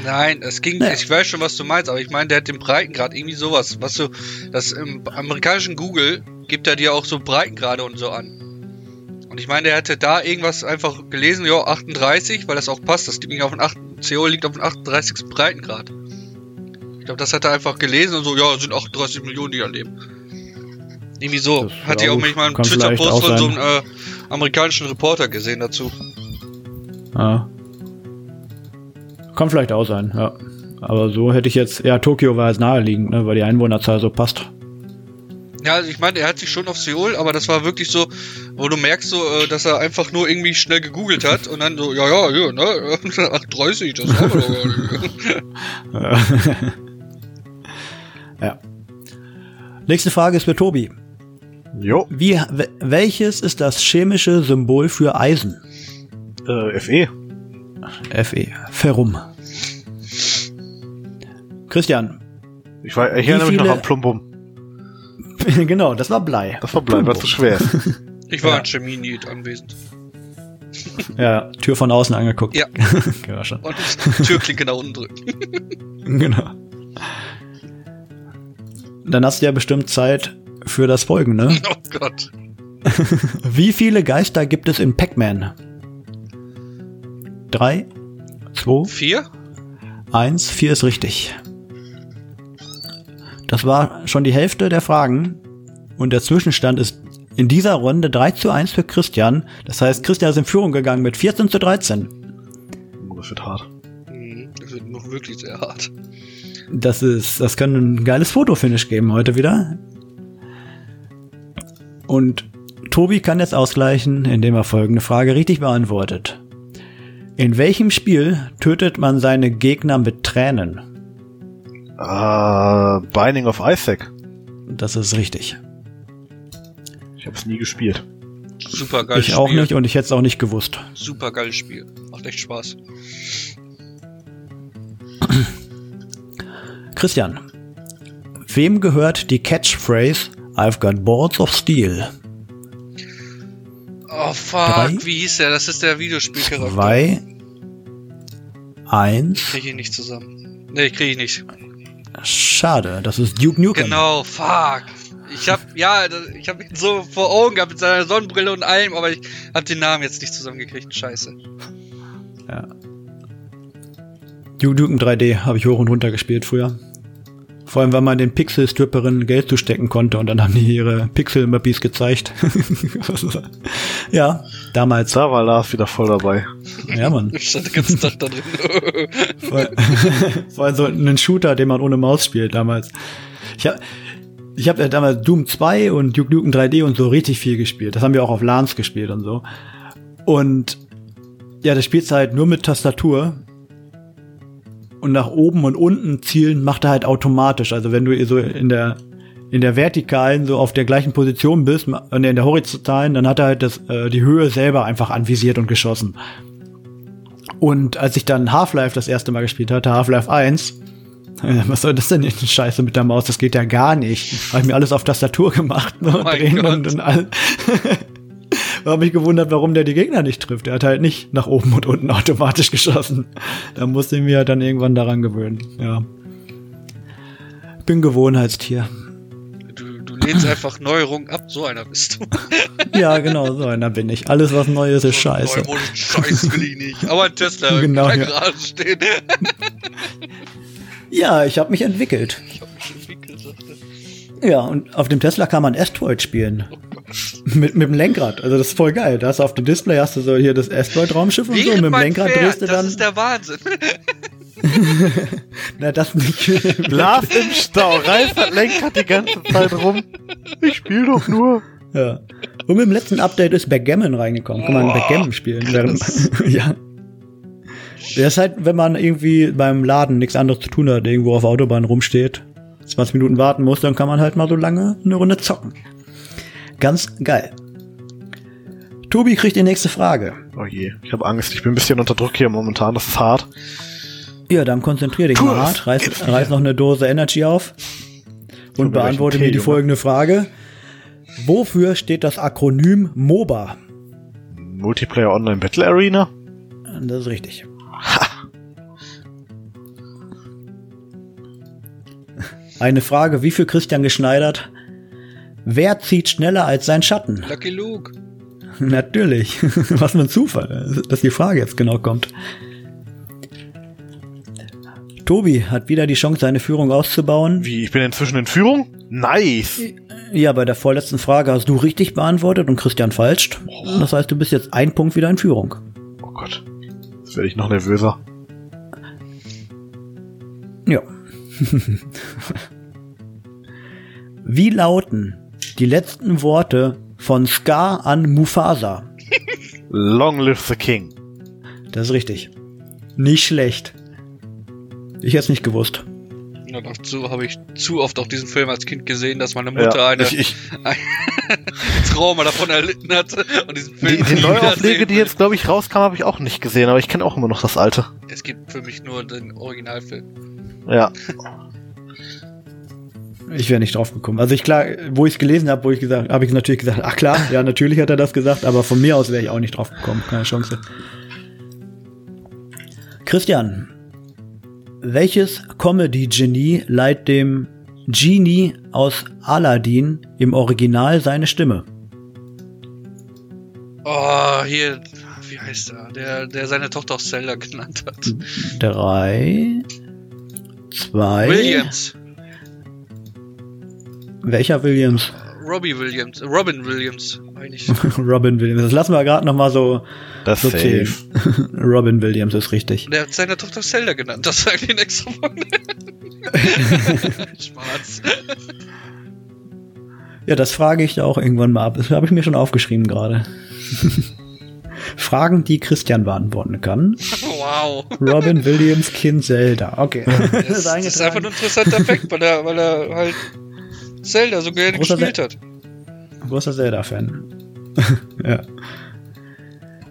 Nein, es ging,
Ja.
ich weiß schon, was du meinst, aber ich meine, der hat den Breitengrad irgendwie sowas, was du, das im amerikanischen Google gibt er dir auch so Breitengrade und so an. Und ich meine, der hätte da irgendwas einfach gelesen, ja, 38, weil das auch passt, das liegt auf dem 8, CO liegt auf dem 38. Breitengrad. Ich glaube, das hat er einfach gelesen und so, ja, es sind 38 Millionen, die da leben. Irgendwie so.
Das
Hatte ich
ja
auch
gut,
manchmal einen Twitter-Post
auch
von so einem äh, amerikanischen Reporter gesehen dazu.
Ja. Kann vielleicht auch sein, ja. Aber so hätte ich jetzt, ja, Tokio war jetzt naheliegend, ne, weil die Einwohnerzahl so passt.
Ja, also ich meine, er hat sich schon auf Seoul, aber das war wirklich so, wo du merkst so, äh, dass er einfach nur irgendwie schnell gegoogelt hat und dann so, ja, ja, ja, ne, *laughs* 38, das haben wir doch gar nicht. *laughs*
ja. Nächste Frage ist für Tobi.
Jo,
Wie, we- welches ist das chemische Symbol für Eisen?
Äh, FE.
Fe. Ferrum. Christian.
Ich, war, ich erinnere mich noch an Plumbum. *laughs*
genau, das war Blei.
Das war bleiben, war zu schwer. *laughs*
Ich war
Ja.
in Chemie anwesend.
Ja, Tür von außen angeguckt.
Ja. *laughs*
ja, schon.
Und Türklinke nach unten drücken.
Genau. Dann hast du ja bestimmt Zeit für das Folgende.
Oh Gott.
Wie viele Geister gibt es in Pac-Man? Drei, zwei,
Vier?
eins, vier ist richtig. Das war schon die Hälfte der Fragen. Und der Zwischenstand ist in dieser Runde 3 zu 1 für Christian. Das heißt, Christian ist in Führung gegangen mit 14 zu 13.
Oh, Das wird hart.
Mhm, Das wird noch wirklich sehr hart.
Das ist, das kann ein geiles Fotofinish geben heute wieder. Und Tobi kann jetzt ausgleichen, indem er folgende Frage richtig beantwortet. In welchem Spiel tötet man seine Gegner mit Tränen?
Ah, Binding of Isaac.
Das ist richtig.
Ich habe es nie gespielt.
Super geiles
ich auch
Spiel.
nicht und ich hätte es auch nicht gewusst.
Super geiles Spiel. Macht echt Spaß.
Christian, wem gehört die Catchphrase I've got balls of steel?
Oh fuck,
Drei,
wie hieß der? Das ist der Videospielcharakter.
Zwei, eins.
Krieg ich nicht zusammen. Nee, krieg ich nicht.
Schade, das ist Duke Nukem.
Genau, fuck. Ich hab, ja, ich hab ihn so vor Augen gehabt mit seiner Sonnenbrille und allem, aber ich hab den Namen jetzt nicht zusammengekriegt. Scheiße.
Ja. Duke Nukem 3D habe ich hoch und runter gespielt früher. Vor allem, weil man den Pixel-Stripperinnen Geld zustecken konnte und dann haben die ihre Pixel-Mappies gezeigt. *laughs* ja, damals.
Da war Lars wieder voll dabei.
Ja, Mann.
Ich *laughs* stand den ganzen Tag da drin.
Vor, *laughs* vor allem so einen Shooter, den man ohne Maus spielt damals. Ich habe ich hab ja damals Doom 2 und Duke Nukem 3D und so richtig viel gespielt. Das haben wir auch auf LANs gespielt und so. Und ja, das spielst du halt nur mit Tastatur. Und nach oben und unten zielen macht er halt automatisch. Also wenn du so in der in der vertikalen so auf der gleichen Position bist, äh, in der horizontalen, dann hat er halt das, äh, die Höhe selber einfach anvisiert und geschossen. Und als ich dann Half-Life das erste Mal gespielt hatte, Half-Life 1, äh, *laughs* was soll das denn jetzt Scheiße mit der Maus? Das geht ja gar nicht. Habe ich mir alles auf Tastatur gemacht. *laughs* Ne?
Oh
und, und all. *laughs* Habe mich gewundert, warum der die Gegner nicht trifft. Er hat halt nicht nach oben und unten automatisch *laughs* geschossen. Da musste ich mir dann irgendwann daran gewöhnen. Ja. Bin Gewohnheitstier.
Du, du lehnst einfach Neuerungen ab, so einer bist du. *laughs*
Ja, genau, so einer bin ich. Alles, was Neues ist scheiße.
Neumodischen Scheiß will ich nicht. Aber ein Tesla *laughs*
Genau,
kann
ja.
gerade stehen.
Ja, ich habe mich entwickelt.
Ich hab mich entwickelt, sagte.
Ja, und auf dem Tesla kann man Asteroid spielen. Mit, mit dem Lenkrad. Also das ist voll geil. Da hast du auf dem Display hast du so hier das Asteroid-Raumschiff und so. Und
Während
mit dem Lenkrad
fährt,
drehst du
das
dann.
ist der Wahnsinn. *laughs*
Na, das nicht. *laughs*
Lars im Stau, Ralf hat Lenkrad die ganze Zeit rum. Ich spiel doch nur.
ja. Und mit dem letzten Update ist Backgammon reingekommen. Kann man
Boah.
Backgammon spielen. Während, *laughs* ja. Der ist halt, wenn man irgendwie beim Laden nichts anderes zu tun hat, irgendwo auf der Autobahn rumsteht, 20 Minuten warten muss, dann kann man halt mal so lange eine Runde zocken. Ganz geil. Tobi kriegt die nächste Frage.
Oh je, ich habe Angst. Ich bin ein bisschen unter Druck hier momentan. Das ist hart.
Ja, dann konzentrier dich mal hart, reiß, reiß noch eine Dose Energy auf und beantworte mir die
Junge.
folgende Frage. Wofür steht das Akronym MOBA?
Multiplayer Online Battle Arena?
Das ist richtig. *laughs* Eine Frage, wie für Christian geschneidert? Wer zieht schneller als sein Schatten?
Lucky Luke.
Natürlich. *laughs* Was für ein Zufall, dass die Frage jetzt genau kommt. Tobi hat wieder die Chance, seine Führung auszubauen.
Wie, ich bin inzwischen in Führung? Nice.
Ja, bei der vorletzten Frage hast du richtig beantwortet und Christian falsch. Das heißt, du bist jetzt ein Punkt wieder in Führung.
Oh Gott. Jetzt werde ich noch nervöser.
Ja. *laughs* Wie lauten die letzten Worte von Scar an Mufasa?
Long live the king.
Das ist richtig. Nicht schlecht. Ich hätte es nicht gewusst.
Ja, dazu habe ich zu oft auch diesen Film als Kind gesehen, dass meine Mutter
Ja,
eine
ich, ich,
ein *laughs* Trauma davon erlitten hatte und diesen Film
die, die Neuauflege, die jetzt, glaube ich, rauskam, habe ich auch nicht gesehen, aber ich kenne auch immer noch das alte.
Es gibt für mich nur den Originalfilm.
Ja.
Ich wäre nicht drauf gekommen. Also ich klar, wo ich es gelesen habe, wo ich gesagt, habe ich natürlich gesagt, ach klar, ja natürlich hat er das gesagt, aber von mir aus wäre ich auch nicht drauf gekommen, keine Chance. Christian, welches Comedy-Genie leiht dem Genie aus Aladdin im Original seine Stimme?
Oh, hier, wie heißt er? Der, der seine Tochter aus Zelda genannt hat.
Drei, zwei.
Williams.
Welcher Williams?
Robbie Williams. Robin Williams, eigentlich. *laughs*
Robin Williams. Das lassen wir gerade noch mal so,
Das
so
safe.
zählen. *laughs* Robin Williams ist richtig.
Der hat seine Tochter Zelda genannt. Das sagt ihn extra von. Schwarz.
Ja, das frage ich da auch irgendwann mal ab. Das habe ich mir schon aufgeschrieben gerade. *laughs* Fragen, die Christian beantworten kann.
Wow.
Robin Williams, Kind Zelda. Okay.
Das, das ist einfach ein interessanter Fakt, weil er, weil er halt Zelda so gerne
Großer
gespielt hat.
Großer Zelda-Fan. *laughs* ja.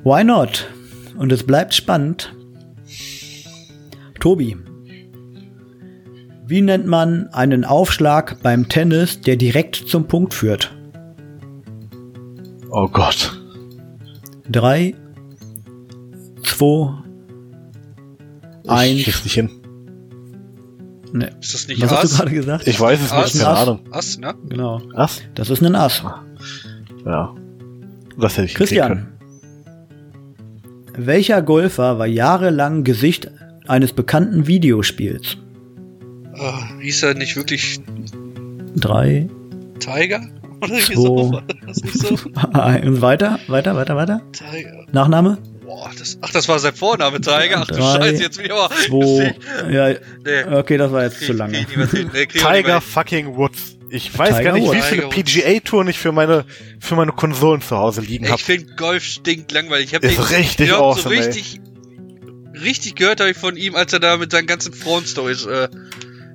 Why not? Und es bleibt spannend. Tobi. Wie nennt man einen Aufschlag beim Tennis, der direkt zum Punkt führt?
Oh Gott.
Drei, zwei,
Ich
eins.
krieg's nicht hin.
Ne.
Ist das nicht
Was hast du
Ass?
gerade gesagt?
Ich weiß es
Ass?
nicht, keine
Ass?
Ahnung.
Ass, ne?
Genau.
Was?
Das ist ein Ass.
Ja. Das hätte ich
Christian. Welcher Golfer war jahrelang Gesicht eines bekannten Videospiels?
Oh, hieß er nicht wirklich
Drei,
Tiger? Oder
Zwei.
so? War das nicht so?
und weiter, weiter, weiter, weiter.
Tiger.
Nachname?
Boah, das, ach, das war sein Vorname, Tiger. Ach du
Drei,
Scheiße, jetzt aber.
Zwei, *laughs* ja,
Nee,
okay, das war jetzt
krieg-
zu lange.
Nee,
Tiger fucking Woods. Ich weiß
Tiger
gar nicht, wie
Woods.
viele
Tiger Woods.
PGA-Touren ich für meine, für meine Konsolen zu Hause liegen habe.
Ich finde Golf stinkt langweilig. Ich hab
Ist
den,
richtig
ich glaub,
awesome,
so
ey.
richtig, richtig gehört habe ich von ihm, als er da mit seinen ganzen Frauenstories äh,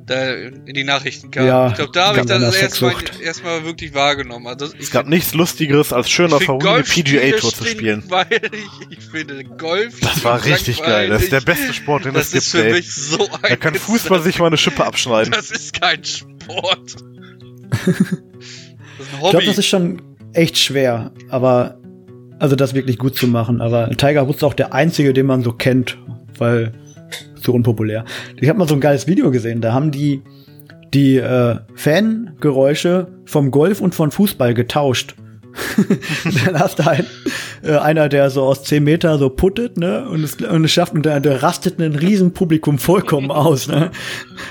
da in die Nachrichten kam.
Ja,
ich glaube, da habe ich das
der
erstmal erstmal wirklich wahrgenommen. Also ich
Es gab nichts Lustigeres, als schön
ich
auf
find
der eine PGA-Tour zu spielen. *laughs*
stinkweich. Ich finde Golf
Das war richtig geil. Das ist der beste Sport, den es
Das
gibt,
ist für
ey.
mich so ein
Da kann Fußball sich mal eine Schippe abschneiden.
Das ist kein Sport. *laughs* Das ist ein
Ich
Hobby.
glaube, das ist schon echt schwer, aber also das wirklich gut zu machen. Aber Tiger Woods ist auch der einzige, den man so kennt, weil so unpopulär. Ich habe mal so ein geiles Video gesehen. Da haben die die äh, Fangeräusche vom Golf und von Fußball getauscht. dann hast du halt äh, einer, der so aus 10 Meter so puttet, ne, und es, und es schafft, und der, der rastet ein Riesenpublikum vollkommen aus, ne.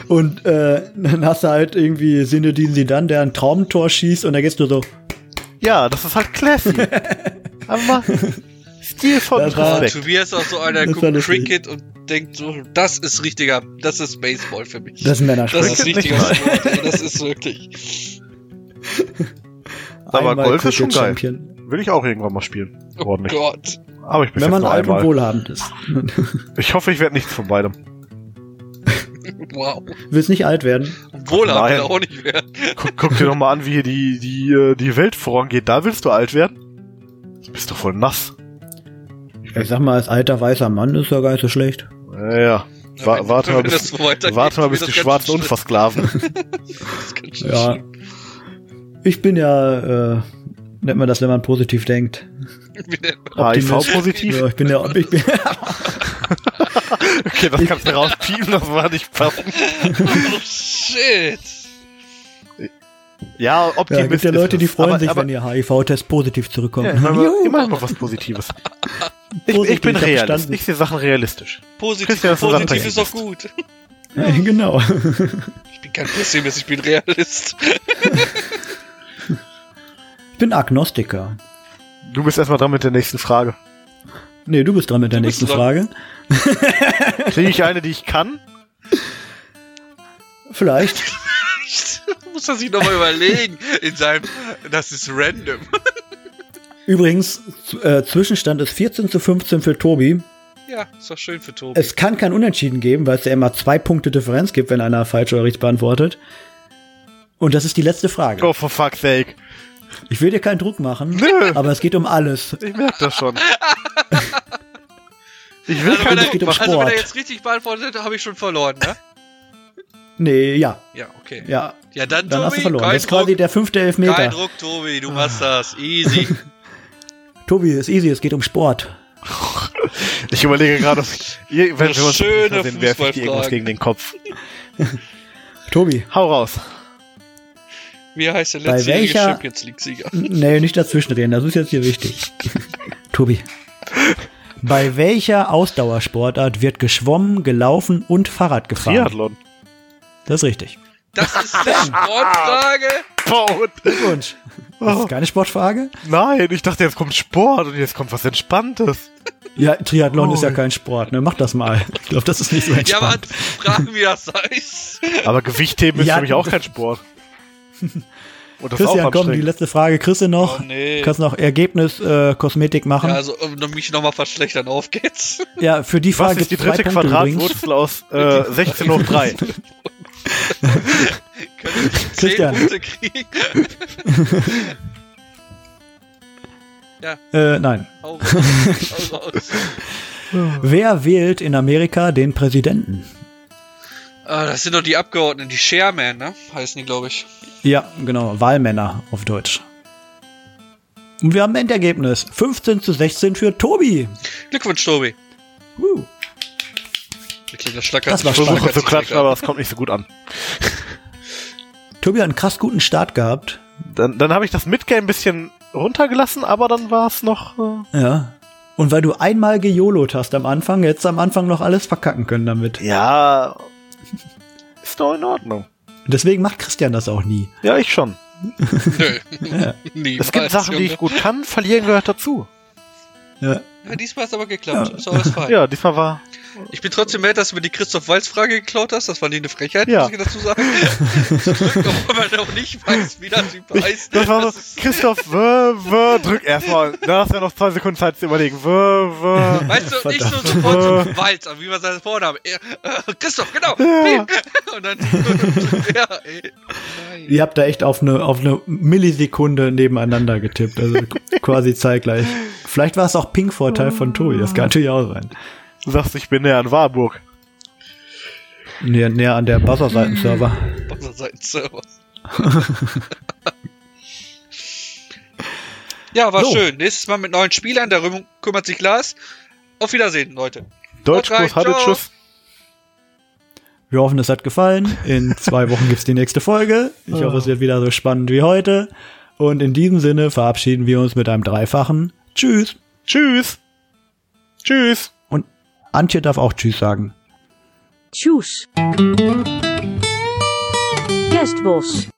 Und äh, dann hast du halt irgendwie Sinedin Sidan, der ein Traumtor schießt und da gehst du so,
Ja, das ist halt classy. *laughs* Aber stilvoll und
war-
Respekt.
Tobias ist auch so einer,
war
guckt. Cricket und denkt so, das ist richtiger, das ist Baseball für mich.
das ist ein Männersport.
Das ist
Cricket
richtiger Sport, das ist wirklich.
Aber Golf ist schon
Cricket
geil.
Champion.
Will ich auch irgendwann mal spielen.
Oh
Ordentlich.
Gott.
Aber ich bin
Wenn man alt und wohlhabend ist. *laughs*
Ich hoffe, ich werde nichts von beidem. *laughs*
Wow.
Willst nicht alt werden?
Wohlhabend auch nicht werden.
Guck, guck dir doch mal an, wie hier die, die, äh, die Welt vorangeht. Da willst du alt werden? Du bist doch voll nass.
Ich sag mal, als alter weißer Mann ist ja gar nicht so schlecht.
Ja, ja. Wa warte mal, bis,
so
warte mal, bis die Schwarzen
schlimm.
und versklaven. *laughs*
Das ist ganz schön
Ja.
schlimm.
Ich bin ja, äh, nennt man das, wenn man positiv denkt. *laughs*
HIV-positiv?
Ja, ich bin ja, ich bin, *laughs*
Okay, das kannst du rauspiepen, das war nicht passen.
Oh shit.
Ja,
ja,
Optimist
gibt ja Leute, die freuen
aber,
sich,
aber,
wenn ihr HIV-Test positiv zurückkommt.
Ja, immer, immer noch was Positives. Ich, ich bin Realist.
verstanden.
Ich sehe Sachen realistisch.
Positiv, positiv ist doch gut. *laughs*
genau. *laughs*
Ich bin kein Pessimist, ich bin Realist.
Ich bin Agnostiker.
Du bist erstmal dran mit der nächsten Frage.
Nee, du bist dran mit der
Du
nächsten. Frage. *laughs*
Kriege ich eine, die ich kann?
Vielleicht.
Muss er sich nochmal überlegen. In seinem, das ist random.
Übrigens, äh, Zwischenstand ist 14 zu 15 für Tobi.
Ja, ist doch schön für Tobi.
Es kann kein Unentschieden geben, weil es ja immer zwei Punkte Differenz gibt, wenn einer falsch oder richtig beantwortet. Und das ist die letzte Frage.
Oh, for fuck's sake.
Ich will dir keinen Druck machen,
Nö.
aber es geht um alles.
Ich merke das schon. *laughs* Ich will
also, wenn
keinen
es
er,
geht um
also wenn er
Sport.
jetzt richtig beantwortet, habe ich schon verloren, ne? *laughs*
Nee, ja,
Ja, okay.
ja.
Ja, dann,
Dann
Tobi,
hast du verloren.
kein
Das ist quasi
Druck.
der fünfte
Kein
Elfmeter.
Druck, Tobi, du machst das. Easy. *laughs*
Tobi, ist easy, es geht um Sport.
Ich überlege gerade, ob ich, ihr- wenn wir uns sehen, werfe ich dir irgendwas gegen den Kopf. *laughs*
Tobi,
Hau raus.
Wie heißt der
Bei
letztjährige
welcher-
Champions League-Sieger?
nee, nicht dazwischenreden, das ist jetzt hier wichtig. *laughs* Tobi, bei welcher Ausdauersportart wird geschwommen, gelaufen und Fahrrad gefahren?
Triathlon.
Das ist richtig.
Das ist eine Sportfrage.
Boah, und-
Glückwunsch. Das ist keine Sportfrage?
Nein, ich dachte, jetzt kommt Sport und jetzt kommt was Entspanntes.
Ja, Triathlon
Oh.
ist ja kein Sport, ne? Mach das mal. Ich glaube, das ist nicht so
Ja, aber
entspannt.
fragen, wie das heißt.
Aber Gewichtheben ist
Ja.
für mich auch kein Sport. Und das
Christian,
auch
komm, die letzte Frage du noch.
Oh, nee.
Kannst noch Ergebnis äh, Kosmetik machen.
Ja,
Ja,
also, um mich nochmal verschlechtern, auf geht's.
für die
Was
Frage
ist die dritte. Quadratwurzel aus äh, 16 hoch 3? *laughs* *laughs*
Können wir 10
Christian.
Punkte kriegen? *laughs*
Äh, nein.
Hau raus. Hau *laughs* raus.
Wer wählt in Amerika den Präsidenten?
Ah, das sind doch die Abgeordneten, die Chairman, ne? Heißen die, glaube ich.
Ja, genau. Wahlmänner auf Deutsch. Und wir haben ein Endergebnis. 15 zu 16 für Tobi.
Glückwunsch, Tobi.
Uh.
Ich glaube, das
war
versuche zu klatschen, aber es kommt nicht so gut an. *laughs*
Tobi hat einen krass guten Start gehabt.
Dann, dann habe ich das Midgame ein bisschen runtergelassen, aber dann war es noch. Äh,
Ja. Und weil du einmal gejolot hast am Anfang, hättest du am Anfang noch alles verkacken können damit.
ja. Ist doch in Ordnung.
Deswegen macht Christian das auch nie.
Ja, ich schon. *laughs*
Nö. *laughs*
Ja.
Es gibt Sachen, die ich gut kann, verlieren gehört dazu.
Ja.
Ja, diesmal ist aber geklappt. Ist alles fein.
Ja, diesmal war.
Ich bin trotzdem mad, dass du mir die Christoph Walz Frage geklaut hast. Das war nicht eine Frechheit,
Ja.
muss ich dazu sagen. *laughs* Obwohl man auch nicht weiß, wie das Typ
Ich,
heißt.
das war so,
ist-
Christoph, wö, wö, drück erstmal. *laughs* Da hast du ja noch zwei Sekunden Zeit zu überlegen. Wö, wö.
Weißt du, nicht so
Verdammt.
sofort so Walz, aber wie man seinen Vornamen. Er, äh, Christoph, genau.
Ja. *laughs*
Und dann. ja, ey. Nein.
Ihr habt da echt auf eine, auf eine Millisekunde nebeneinander getippt, also quasi zeitgleich. Vielleicht war es auch Ping-Vorteil von Tobi, das kann natürlich auch sein.
Du sagst, ich bin näher an Warburg.
Näher, näher an der Buzzer-Seiten-Server. *laughs*
Server. *laughs* ja, war
So.
schön. Nächstes Mal mit neuen Spielern. Darum kümmert sich Lars. Auf Wiedersehen, Leute.
Deutschkurs, hatte
ciao.
Tschüss.
Wir hoffen, es hat gefallen. In zwei Wochen gibt's die nächste Folge. Ich hoffe, es wird wieder so spannend wie heute. Und in diesem Sinne verabschieden wir uns mit einem dreifachen Tschüss.
Tschüss. Tschüss.
Und Antje darf auch Tschüss sagen.
Tjus. Kerstbos.